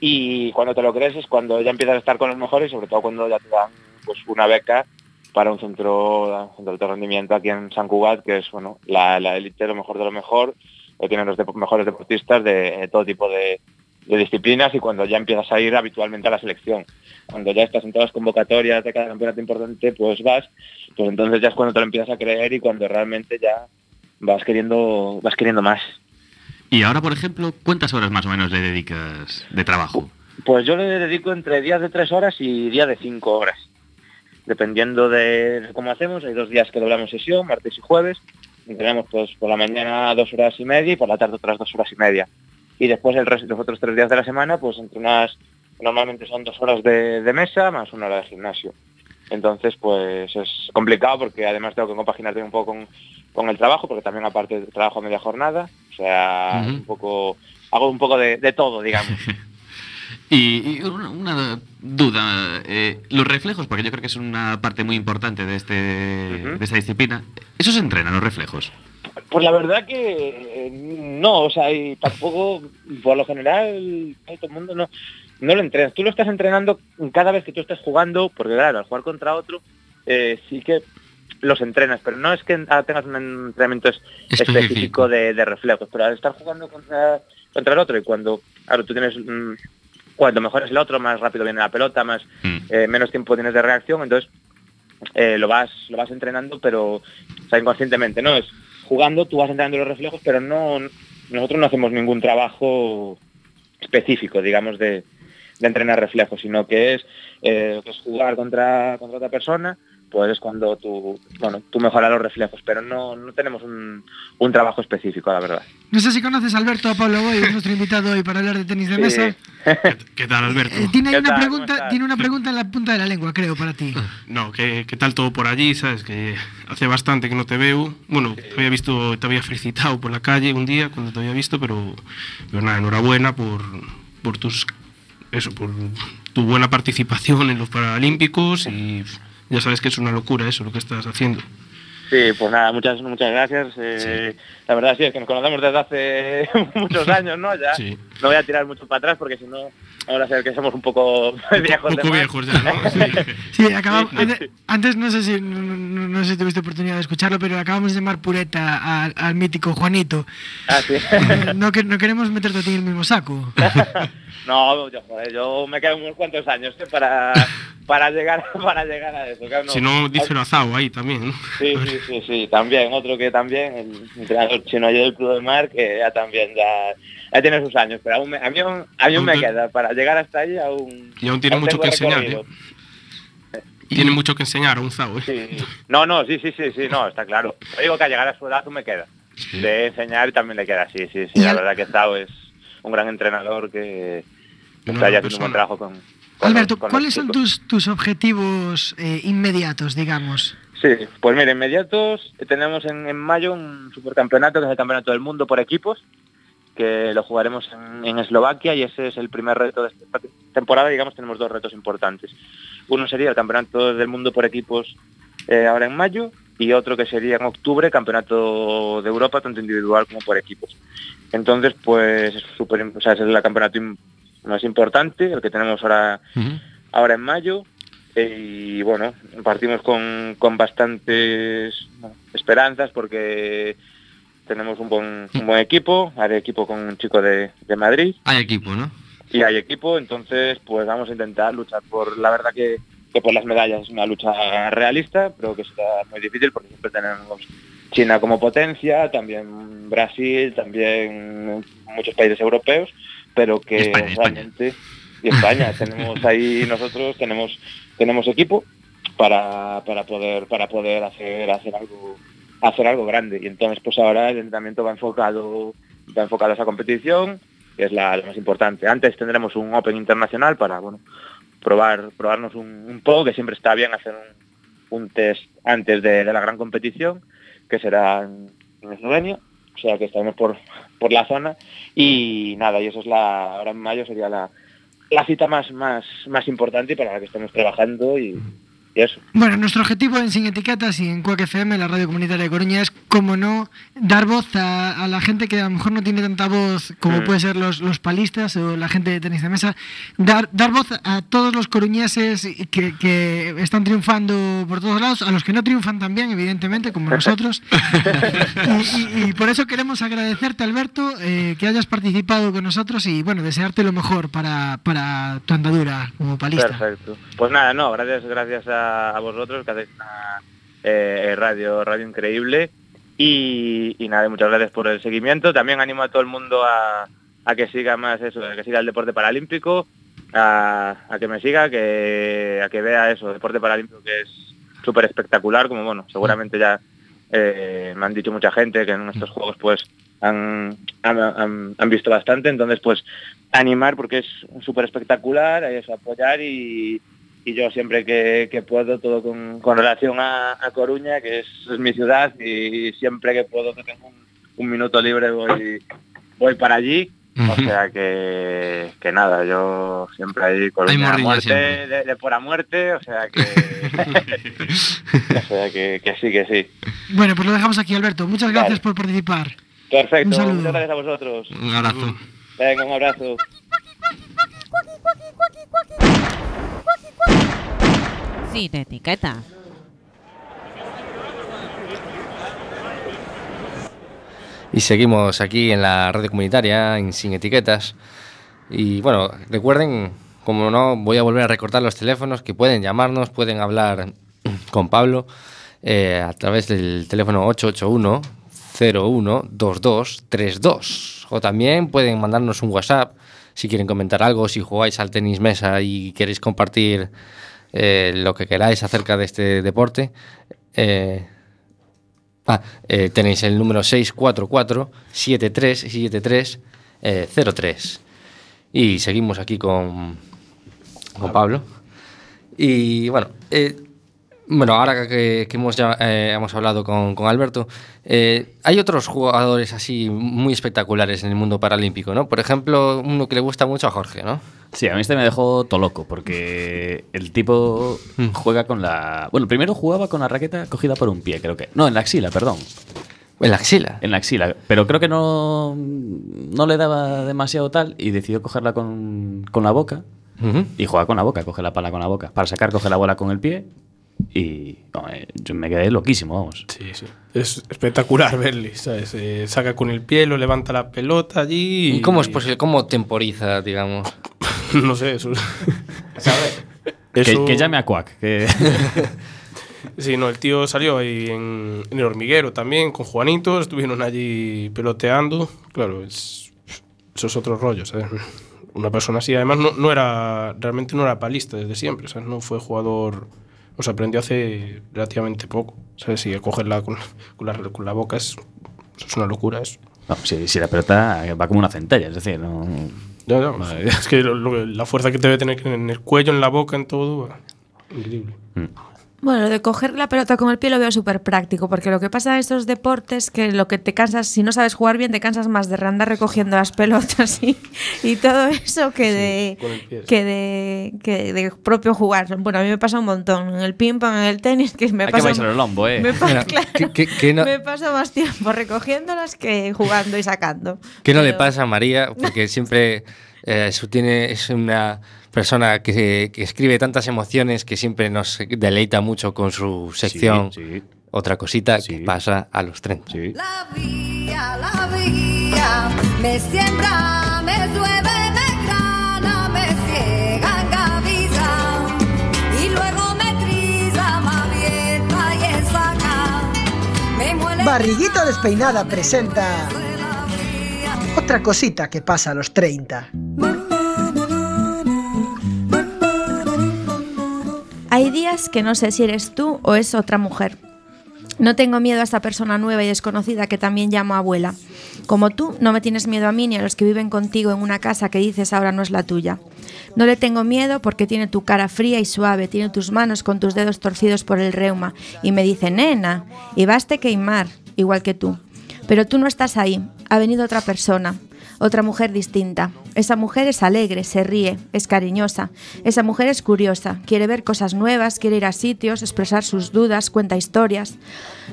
Y cuando te lo crees es cuando ya empiezas a estar con los mejores, sobre todo cuando ya te dan pues una beca para un centro, un centro de rendimiento aquí en San Cugat, que es bueno la, élite, lo mejor de lo mejor, que tienen los mejores deportistas de, de todo tipo de, de disciplinas y cuando ya empiezas a ir habitualmente a la selección. Cuando ya estás en todas las convocatorias de cada campeonato importante, pues vas, pues entonces ya es cuando te lo empiezas a creer y cuando realmente ya vas queriendo, vas queriendo más. Y ahora, por ejemplo, ¿cuántas horas más o menos le dedicas de trabajo? Pues yo le dedico entre días de tres horas y días de cinco horas. Dependiendo de cómo hacemos, hay dos días que doblamos sesión, martes y jueves. Entrenamos pues por la mañana dos horas y media y por la tarde otras dos horas y media. Y después el resto, los otros tres días de la semana, pues entre unas, normalmente son dos horas de, de mesa más una hora de gimnasio. Entonces, pues es complicado porque además tengo que compaginarte un poco con, con el trabajo, porque también aparte trabajo a media jornada, o sea, un poco, hago un poco de, de todo, digamos. Y, y una, una duda, eh, los reflejos, porque yo creo que es una parte muy importante de, este, de esta disciplina, ¿eso se entrena, los reflejos? Pues la verdad que eh, no, o sea, y tampoco, por lo general, todo el mundo no, no lo entrenas. Tú lo estás entrenando cada vez que tú estás jugando, porque claro, al jugar contra otro, eh, sí que los entrenas, pero no es que tengas un entrenamiento es- Específico. de, de reflejos, pero al estar jugando contra, contra el otro y cuando, claro, tú tienes, mm, cuanto mejor es el otro, más rápido viene la pelota, más eh, menos tiempo tienes de reacción, entonces eh, lo vas lo vas entrenando, pero o sea, inconscientemente, ¿no? Es jugando, tú vas entrenando los reflejos, pero no nosotros no hacemos ningún trabajo específico, digamos, de, de entrenar reflejos, sino que es, eh, que es jugar contra, contra otra persona, pues es cuando tú, bueno, tú mejoras los reflejos, pero no, no tenemos un, un trabajo específico, la verdad. No sé si conoces a Alberto a Pablo Boy, nuestro invitado hoy para hablar de tenis de mesa. ¿Qué tal, Alberto? Eh, tiene, ahí ¿Qué una pregunta, tiene una pregunta en la punta de la lengua, creo, para ti. No, ¿qué, qué tal todo por allí? Sabes que hace bastante que no te veo. Bueno, te había visto, te había felicitado por la calle un día cuando te había visto, pero, pero nada, enhorabuena por, por tus eso, por tu buena participación en los Paralímpicos y ya sabes que es una locura eso lo que estás haciendo. Sí, pues nada, muchas muchas gracias. eh, La verdad sí, es que nos conocemos desde hace muchos años, ¿no? Ya Sí. no voy a tirar mucho para atrás porque si no, ahora sé que somos un poco viejos de poco viejos ya, ¿no? Sí, acabamos, Sí, sí, antes, antes no sé si no, sé si tuviste oportunidad de escucharlo, pero acabamos de llamar pureta al, al mítico Juanito. Ah, sí. No, que, no queremos meterte a ti en el mismo saco. No, yo, joder, yo me quedan unos cuantos años ¿eh? para, para llegar para llegar a eso. claro, Si no, díselo a Zao ahí también, ¿no? Sí, sí, sí, sí, también, otro que también, el entrenador chino allí del Club del Mar, que ya también ya, ya tiene sus años, pero aún me- a mí aún, a mí aún me queda, para llegar hasta allí aún... Y aún tiene mucho que enseñar. ¿eh? Tiene mucho que enseñar a un Zao, ¿eh? Sí. No, no, sí, sí, sí, sí, no, está claro. Yo digo que a llegar a su edad aún me queda. De enseñar también le queda, sí, sí, sí. La verdad que Zao es un gran entrenador que Una está ya haciendo un buen trabajo con... con Alberto, los- con los ¿cuáles son tus, tus objetivos eh, inmediatos, digamos? Sí, pues mira, inmediatos tenemos en, en mayo un supercampeonato que es el campeonato del mundo por equipos, que lo jugaremos en, en Eslovaquia y ese es el primer reto de esta temporada. Digamos, tenemos dos retos importantes. Uno sería el campeonato del mundo por equipos eh, ahora en mayo y otro que sería en octubre, campeonato de Europa, tanto individual como por equipos. Entonces, pues es súper, o sea, es el campeonato más importante, el que tenemos ahora ahora en mayo eh, y bueno, partimos con, con bastantes esperanzas porque tenemos un buen, un buen equipo, hay equipo con un chico de, de Madrid Hay equipo, ¿no? y hay equipo, entonces pues vamos a intentar luchar por, la verdad que, que por las medallas es una lucha realista, pero que será muy difícil porque siempre tenemos China como potencia, también Brasil, también muchos países europeos, pero que España, España. realmente y España tenemos ahí nosotros tenemos tenemos equipo para, para poder para poder hacer hacer algo hacer algo grande. Y entonces pues ahora el entrenamiento va enfocado va enfocado a esa competición que es la, más importante. Antes tendremos un Open internacional para bueno probar probarnos un, poco que siempre está bien hacer un, test antes de, la gran competición que será en, en Eslovenia. O sea que estaremos por por la zona. Y nada y eso es la ahora en mayo sería la la cita más más más importante y para la que estamos trabajando y, y eso Bueno, nuestro objetivo en Sin Etiquetas y en Cuac FM, la radio comunitaria de Coruña, es, como no, dar voz a, a la gente que a lo mejor no tiene tanta voz como Mm. puede ser los, los palistas o la gente de tenis de mesa, dar, dar voz a todos los coruñeses que, que están triunfando por todos lados, a los que no triunfan también, evidentemente, como nosotros. y, y- y por eso queremos agradecerte, Alberto, eh, que hayas participado con nosotros y, bueno, desearte lo mejor para, para tu andadura como palista. Perfecto. Pues nada, no, gracias, gracias a, a vosotros que hacéis una eh, radio, radio increíble. Y, nada, muchas gracias por el seguimiento. También animo a todo el mundo a, que siga más eso, a que siga el deporte paralímpico, a, que me siga, que, a que vea eso, deporte paralímpico que es súper espectacular, como bueno, seguramente ya eh, me han dicho mucha gente que en estos juegos pues han, han, visto bastante, entonces pues animar porque es súper espectacular, es apoyar y, y yo siempre que, que puedo, todo con, con relación a, a Coruña, que es, es mi ciudad, y siempre que puedo, que tengo un, un minuto libre, voy, voy para allí. O sea que, que nada, yo siempre ahí Coruña a muerte, de, de por a muerte, o sea que, o sea que, que sí, que sí. Bueno, pues lo dejamos aquí, Alberto. Muchas gracias por participar. Perfecto, Un saludo. muchas gracias a vosotros. Un abrazo. Venga, un abrazo. Sin etiqueta. Y seguimos aquí en la radio comunitaria, en Sin Etiquetas. Y bueno, recuerden, como no, voy a volver a recordar los teléfonos que pueden llamarnos, pueden hablar con Pablo eh, a través del teléfono 881 012232 o también pueden mandarnos un WhatsApp si quieren comentar algo, si jugáis al tenis mesa y queréis compartir eh, lo que queráis acerca de este deporte. Eh, Ah, eh, tenéis el número 644-737303. eh, y seguimos aquí con, con Pablo. Y bueno, eh, bueno ahora que, que hemos, ya, eh, hemos hablado con, con Alberto, eh, hay otros jugadores así muy espectaculares en el mundo paralímpico, ¿no? Por ejemplo, uno que le gusta mucho a Jorge, ¿no? Sí, a mí este me dejó todo loco porque el tipo juega con la... Bueno, primero jugaba con la raqueta cogida por un pie, creo que. No, en la axila, perdón. ¿En la axila? En la axila, pero creo que no, no le daba demasiado tal y decidió cogerla con, con la boca y juega con la boca, coge la pala con la boca. Para sacar, coge la bola con el pie y no, eh, yo me quedé loquísimo, vamos. Sí, sí. Es espectacular verle, ¿sabes? Eh, saca con el pie, lo levanta la pelota allí. ¿Y cómo es posible? ¿Cómo temporiza, digamos? no sé, eso. Que, Eso- que llame a Quack. Que... Sí, no, el tío salió ahí en, en el hormiguero también con Juanito, estuvieron allí peloteando. Claro, es, eso es otro rollo, ¿sabes? Una persona así, además no, no era, realmente no era palista desde siempre, ¿sabes? No fue jugador, o sea, aprendió hace relativamente poco, ¿sabes? Si cogerla con, con, la, con la boca es, es una locura eso. No, si, si la pelota va como una centella, es decir, no... Ya, ya, es que lo- lo- la fuerza que debe tener en el cuello, en la boca, en todo, increíble. Bueno, lo de coger la pelota con el pie lo veo súper práctico, porque lo que pasa en estos deportes que lo que te cansas, si no sabes jugar bien, te cansas más de andar recogiendo las pelotas y, y todo eso que de con el pie. que de que de propio jugar. Bueno, a mí me pasa un montón en el ping pong, en el tenis, que me Hay que pasa el lombo, eh. me, pa- Mira, claro, que- que- que no- me paso más tiempo recogiéndolas que jugando y sacando. ¿Qué no le pasa a María? Porque siempre eh, su tiene, es una persona que, que escribe tantas emociones que siempre nos deleita mucho con su sección. Otra cosita que pasa a los 30. La vía, la vía, me siembra, me llueve, me grana, me ciega, engaviza, y luego me trisa, me avienta y ensaca, me muele Barriguita Despeinada presenta otra cosita que pasa a los 30. Hay días que no sé si eres tú o es otra mujer. No tengo miedo a esta persona nueva y desconocida que también llamo abuela. Como tú, no me tienes miedo a mí ni a los que viven contigo en una casa que dices ahora no es la tuya. No le tengo miedo porque tiene tu cara fría y suave, tiene tus manos con tus dedos torcidos por el reuma y me dice, nena, y baste queimar, igual que tú. Pero tú no estás ahí, ha venido otra persona, otra mujer distinta. Esa mujer es alegre, se ríe, es cariñosa. Esa mujer es curiosa, quiere ver cosas nuevas, quiere ir a sitios, expresar sus dudas, cuenta historias.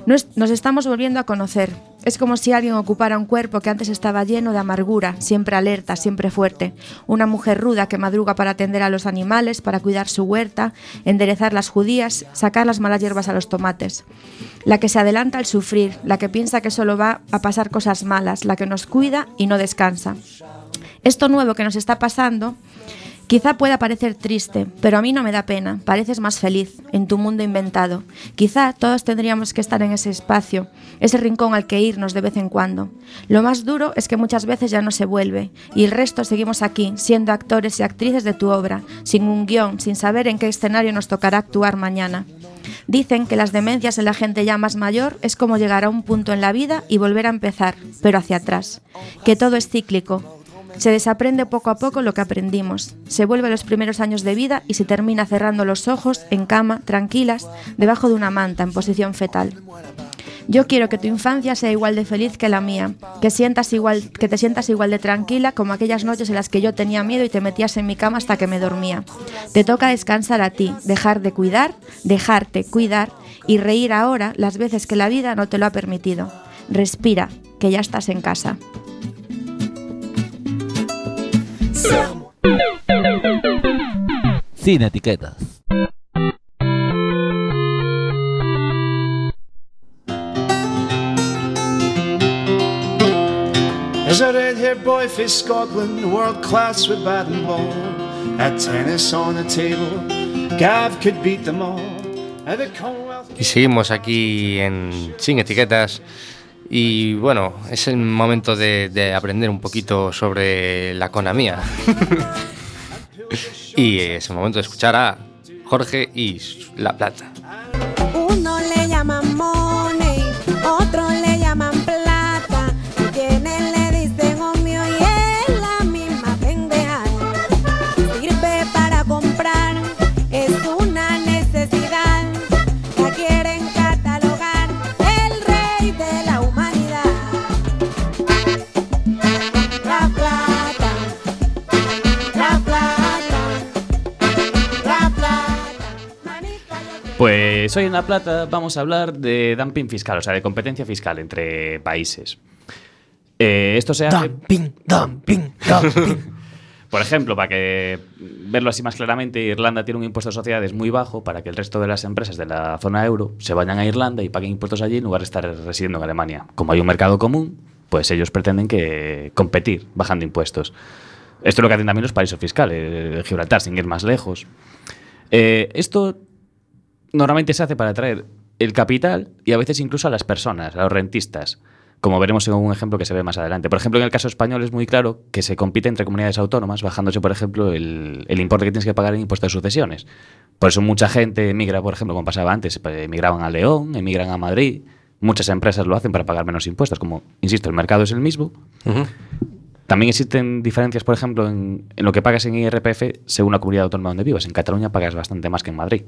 Nos, nos estamos volviendo a conocer. Es como si alguien ocupara un cuerpo que antes estaba lleno de amargura, siempre alerta, siempre fuerte. Una mujer ruda que madruga para atender a los animales, para cuidar su huerta, enderezar las judías, sacar las malas hierbas a los tomates. La que se adelanta al sufrir, la que piensa que solo va a pasar cosas malas, la que nos cuida y no descansa. Esto nuevo que nos está pasando quizá pueda parecer triste, pero a mí no me da pena, pareces más feliz en tu mundo inventado. Quizá todos tendríamos que estar en ese espacio, ese rincón al que irnos de vez en cuando. Lo más duro es que muchas veces ya no se vuelve y el resto seguimos aquí, siendo actores y actrices de tu obra, sin un guion, sin saber en qué escenario nos tocará actuar mañana. Dicen que las demencias en la gente ya más mayor es como llegar a un punto en la vida y volver a empezar, pero hacia atrás. Que todo es cíclico. Se desaprende poco a poco lo que aprendimos. Se vuelve a los primeros años de vida y se termina cerrando los ojos, en cama, tranquilas, debajo de una manta, en posición fetal. Yo quiero que tu infancia sea igual de feliz que la mía, que sientas igual, que te sientas igual de tranquila como aquellas noches en las que yo tenía miedo y te metías en mi cama hasta que me dormía. Te toca descansar a ti, dejar de cuidar, dejarte cuidar y reír ahora las veces que la vida no te lo ha permitido. Respira, que ya estás en casa. Sin etiquetas. There's a red-haired boy from Scotland, world class with bat and ball. At tennis on the table, Gav could beat them all. At the Commonwealth Y seguimos aquí en Sin Etiquetas. Y bueno, es el momento de, de aprender un poquito sobre la economía. y es el momento de escuchar a Jorge y La Plata. Pues hoy en La Plata vamos a hablar de dumping fiscal, o sea, de competencia fiscal entre países. Eh, esto se hace... Dumping, dumping, dumping. Por ejemplo, para que verlo así más claramente, Irlanda tiene un impuesto de sociedades muy bajo para que el resto de las empresas de la zona euro se vayan a Irlanda y paguen impuestos allí en lugar de estar residiendo en Alemania. Como hay un mercado común, pues ellos pretenden que competir bajando impuestos. Esto es lo que hacen también los paraísos fiscales, Gibraltar, sin ir más lejos. Eh, esto normalmente se hace para atraer el capital y a veces incluso a las personas, a los rentistas, como veremos en un ejemplo que se ve más adelante. Por ejemplo, en el caso español es muy claro que se compite entre comunidades autónomas, bajándose, por ejemplo, el, el importe que tienes que pagar en impuestos de sucesiones. Por eso mucha gente emigra, por ejemplo, como pasaba antes, pues, emigraban a León, emigran a Madrid. Muchas empresas lo hacen para pagar menos impuestos. Como, insisto, el mercado es el mismo. También existen diferencias, por ejemplo, en, en lo que pagas en IRPF según la comunidad autónoma donde vivas. En Cataluña pagas bastante más que en Madrid.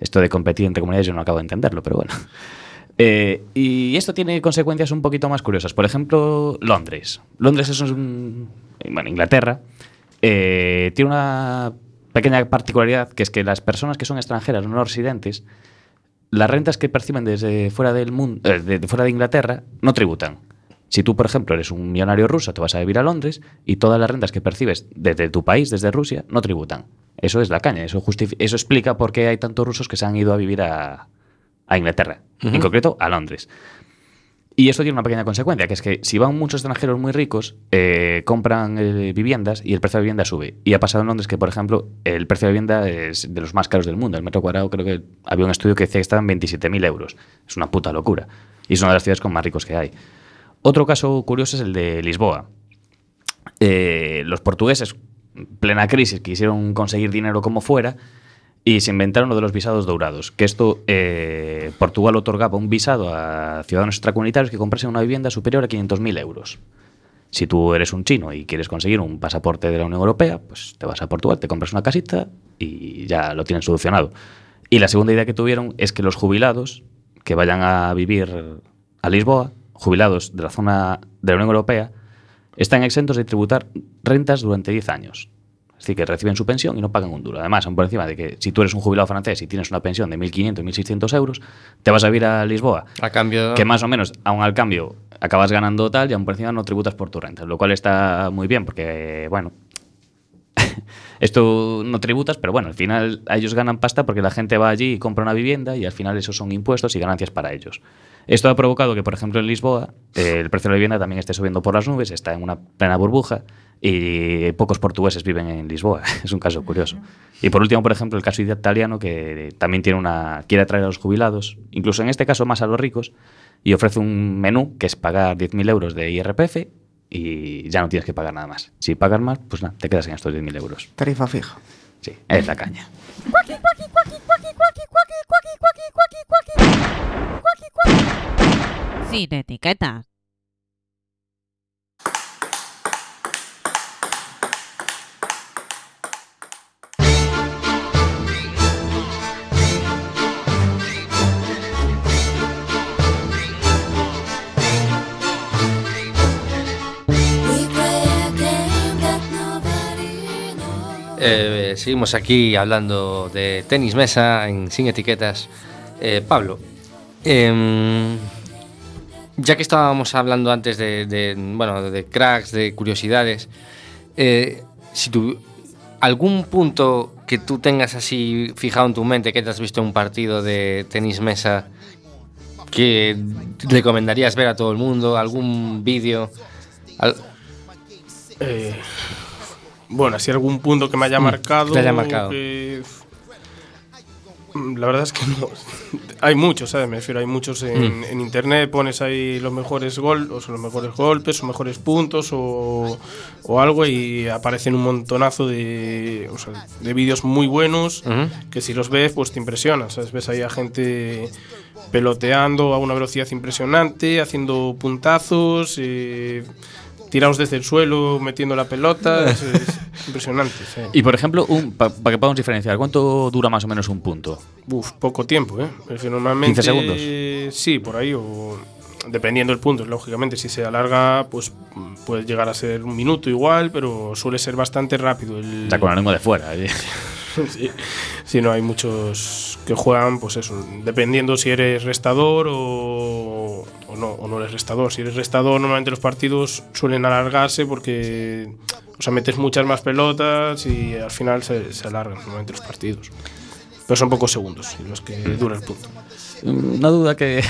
Esto de competir entre comunidades yo no acabo de entenderlo, pero bueno. Eh, y esto tiene consecuencias un poquito más curiosas. Por ejemplo, Londres. Londres es un... Bueno, Inglaterra. eh, tiene una pequeña particularidad que es que las personas que son extranjeras, no residentes, las rentas que perciben desde fuera del mundo, eh, fuera de Inglaterra, no tributan. Si tú, por ejemplo, eres un millonario ruso, te vas a vivir a Londres y todas las rentas que percibes desde tu país, desde Rusia, no tributan. Eso es la caña. Eso, eso explica por qué hay tantos rusos que se han ido a vivir a, a Inglaterra, en concreto a Londres. Y esto tiene una pequeña consecuencia, que es que si van muchos extranjeros muy ricos, eh, compran eh, viviendas y el precio de vivienda sube. Y ha pasado en Londres que, por ejemplo, el precio de vivienda es de los más caros del mundo. El metro cuadrado creo que había un estudio que decía que estaba en 27.000 euros. Es una puta locura. Y es una de las ciudades con más ricos que hay. Otro caso curioso es el de Lisboa. Eh, los portugueses, en plena crisis, quisieron conseguir dinero como fuera y se inventaron lo de los visados dourados. Que esto, eh, Portugal otorgaba un visado a ciudadanos extracomunitarios que comprasen una vivienda superior a 500.000 euros. Si tú eres un chino y quieres conseguir un pasaporte de la Unión Europea, pues te vas a Portugal, te compras una casita y ya lo tienen solucionado. Y la segunda idea que tuvieron es que los jubilados que vayan a vivir a Lisboa, jubilados de la zona de la Unión Europea, están exentos de tributar rentas durante 10 años. Es decir, que reciben su pensión y no pagan un duro. Además, aún por encima de que si tú eres un jubilado francés y tienes una pensión de 1.500, 1.600 euros, te vas a vivir a Lisboa. A cambio... Que más o menos, aún al cambio, acabas ganando tal y aún por encima no tributas por tu renta. Lo cual está muy bien porque, bueno, esto no tributas, pero bueno, al final ellos ganan pasta porque la gente va allí y compra una vivienda y al final esos son impuestos y ganancias para ellos. Esto ha provocado que, por ejemplo, en Lisboa eh, el precio de la vivienda también esté subiendo por las nubes, está en una plena burbuja y pocos portugueses viven en Lisboa. es un caso curioso. Y por último, por ejemplo, el caso italiano que también tiene una quiere atraer a los jubilados, incluso en este caso más a los ricos, y ofrece un menú que es pagar 10.000 euros de IRPF y ya no tienes que pagar nada más. Si pagas más, pues nada, te quedas en estos 10.000 euros. Tarifa fija. Sí, es la caña sin etiquetas. Eh, seguimos aquí hablando de tenis mesa en Sin Etiquetas. Eh, Pablo, em, ya que estábamos hablando antes de, de, bueno, de cracks, de curiosidades, eh, si tú, algún punto que tú tengas así fijado en tu mente, que te has visto en un partido de tenis mesa que recomendarías ver a todo el mundo, algún vídeo, al- Eh, bueno, así algún punto que me haya Mm, marcado. te haya marcado. que- La verdad es que no. Hay muchos, ¿sabes? Me refiero, hay muchos en, Mm. en internet, pones ahí los mejores gol, o sea, los mejores golpes, los mejores puntos o, o algo y aparecen un montonazo de, o sea, de vídeos muy buenos que si los ves, pues te impresionan, ¿sabes? Ves ahí a gente peloteando a una velocidad impresionante, haciendo puntazos, eh, tirados desde el suelo, metiendo la pelota, es, es impresionante. sí. Y por ejemplo, para que podamos diferenciar, ¿cuánto dura más o menos un punto? Uf, poco tiempo, ¿eh? Es que normalmente, 15 segundos. Sí, por ahí, o dependiendo del punto, lógicamente, si se alarga, pues puede llegar a ser un minuto igual, pero suele ser bastante rápido. El, O sea, con ánimo de fuera. ¿eh? sí. Sí, no, hay muchos que juegan, pues eso, dependiendo si eres restador o, o no, o no eres restador. Si eres restador, normalmente los partidos suelen alargarse porque, o sea, metes muchas más pelotas y al final se, se alargan normalmente los partidos. Pero son pocos segundos los que dura el punto. Una duda que,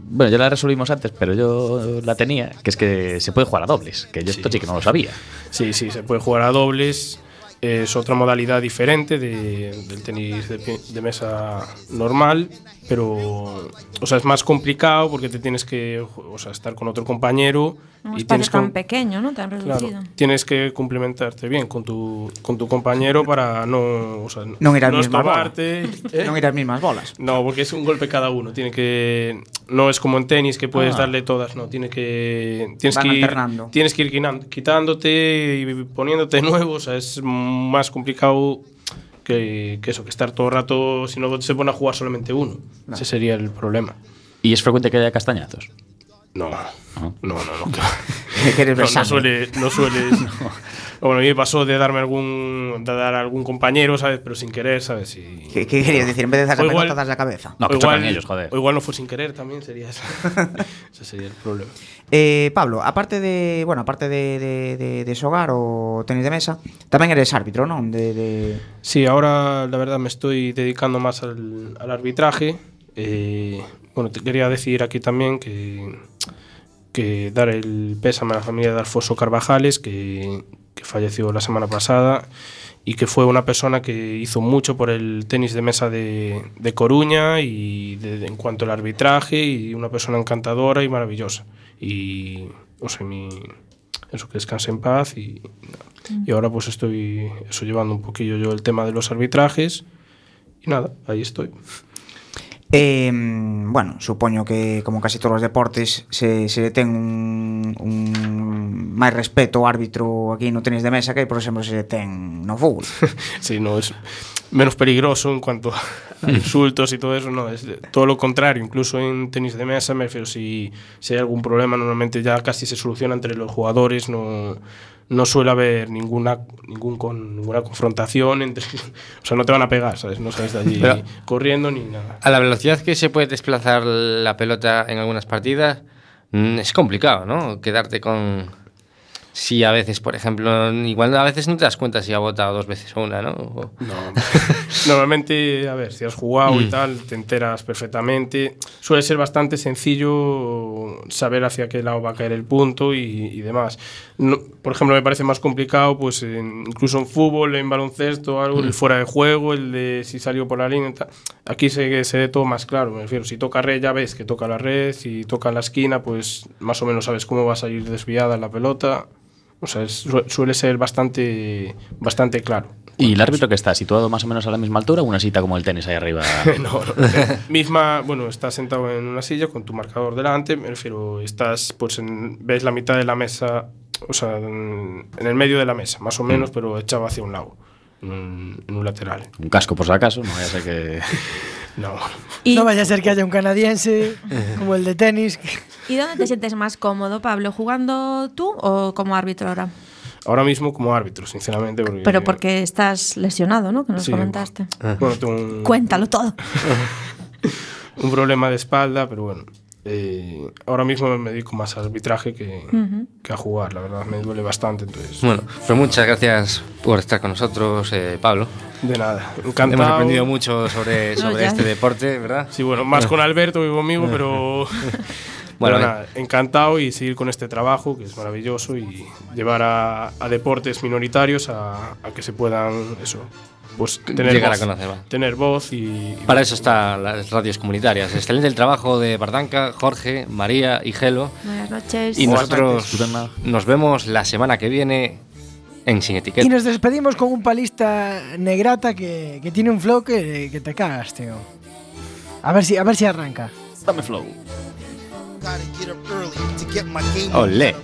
bueno, ya la resolvimos antes, pero yo la tenía, que es que se puede jugar a dobles, que yo esto sí que no lo sabía. Sí, sí, se puede jugar a dobles. Es otra modalidad diferente de- del tenis de, mesa normal, pero o sea, es más complicado porque te tienes que o sea, estar con otro compañero Un y tienes tan que, pequeño, ¿no? Tan claro, reducido. tienes que complementarte bien con tu, con tu compañero para no, o sea, Non ir no mismas bolas. estorbarte. ¿eh? Non ir mismas bolas. No, porque es un golpe cada uno. Tiene que. No es como en tenis que puedes Ah. darle todas, no. Tiene que. Tienes Van que ir, alternando. Tienes que ir quitándote y poniéndote nuevo. O sea, es más complicado que, que eso, que estar todo el rato. Si no se pone a jugar solamente uno. No. Ese sería el problema. ¿Y es frecuente que haya castañazos? No. No, no, no. Que eres no, no suele, no sueles. Bueno, a mí me pasó de darme algún. de dar a algún compañero, ¿sabes? Pero sin querer, ¿sabes? Y, ¿Qué, qué querías decir? En vez de darse O la cabeza. No, que igual, ellos, joder. O igual no fue sin querer también, sería eso. Ese sería el problema. Eh, Pablo, aparte de, bueno, aparte de, de, de, de xogar o tenis de mesa, tamén eres árbitro? De, de... Sí, ahora la verdad me estoy dedicando más al, al arbitraje. Eh, bueno, te quería decir aquí también que, que dar el pésame a la familia de Alfonso Carvajales, que, que falleció la semana pasada y que fue una persona que hizo mucho por el tenis de mesa de, de Coruña y de- de- en cuanto al arbitraje y una persona encantadora y maravillosa. Y, o sea, mi, eso que descanse en paz y, y ahora pues estoy eso llevando un poquillo yo el tema de los arbitrajes y nada, ahí estoy. Eh, bueno, supoño que como casi todos os deportes se, se ten un, un máis respeto ao árbitro aquí no tenis de mesa que, por exemplo, se ten no fútbol. sí, no, es menos peligroso en cuanto a insultos y todo eso, no, es todo lo contrario, incluso en tenis de mesa, me refiero, si, si hay algún problema normalmente ya casi se soluciona entre los jugadores, no no suele haber ninguna, ningún con, ninguna confrontación, entre, o sea, no te van a pegar, ¿sabes? No sales de allí Pero- corriendo ni nada. A la velocidad que se puede desplazar la pelota en algunas partidas, mm, es complicado, ¿no? Quedarte con... Si a veces, por ejemplo, igual a veces no te das cuenta si ha votado dos veces o una, ¿no? O- No, normalmente, a ver, si has jugado y Mm. tal, te enteras perfectamente. Suele ser bastante sencillo saber hacia qué lado va a caer el punto y, y demás. No- por ejemplo, me parece más complicado, pues en- incluso en fútbol, en baloncesto, algo, el Mm. fuera de juego, el de si salió por la línea. y tal. Aquí se, se ve todo más claro, me refiero. Si toca red, ya ves que toca la red. Si toca la esquina, pues más o menos sabes cómo va a salir desviada la pelota. O sea, suele ser bastante, bastante claro. ¿Y el árbitro que está situado más o menos a la misma altura o una cita como el tenis ahí arriba? no, no misma, bueno, estás sentado en una silla con tu marcador delante, me refiero, estás, pues, en, ves la mitad de la mesa, o sea, en, en el medio de la mesa, más o menos, mm. pero echado hacia un lado, en, en un lateral. Un casco por si acaso, no vaya a ser que... No. No vaya a ser que haya un canadiense como el de tenis. ¿Y dónde te sientes más cómodo, Pablo? ¿Jugando tú o como árbitro ahora? ahora mismo como árbitro, sinceramente. Porque, Pero porque estás lesionado, ¿no? Que nos Sí. comentaste. Bueno, tengo un, Cuéntalo todo. un problema de espalda, pero bueno. Eh, ahora mismo me dedico más al arbitraje que, a jugar, la verdad. Me duele bastante, entonces. Bueno, pues muchas gracias por estar con nosotros, eh, Pablo. De nada, encantado. Hemos aprendido mucho sobre, sobre este deporte, ¿verdad? Sí, bueno, más con Alberto que conmigo, pero. Bueno, pero nada, encantado y seguir con este trabajo que es maravilloso y llevar a, a deportes minoritarios a, a que se puedan eso pues tener Llegar a voz, conocer, va. tener voz y, y Para eso están las radios comunitarias. Excelente el trabajo de Bardanca, Jorge, María y Gelo. Buenas noches. Y nosotros nos vemos la semana que viene en Sin Etiqueta. Y nos despedimos con un palista negrata que, que tiene un flow que, que te cagas, tío. A ver si, a ver si arranca. Dame flow. Gotta get up early to get my game Olé.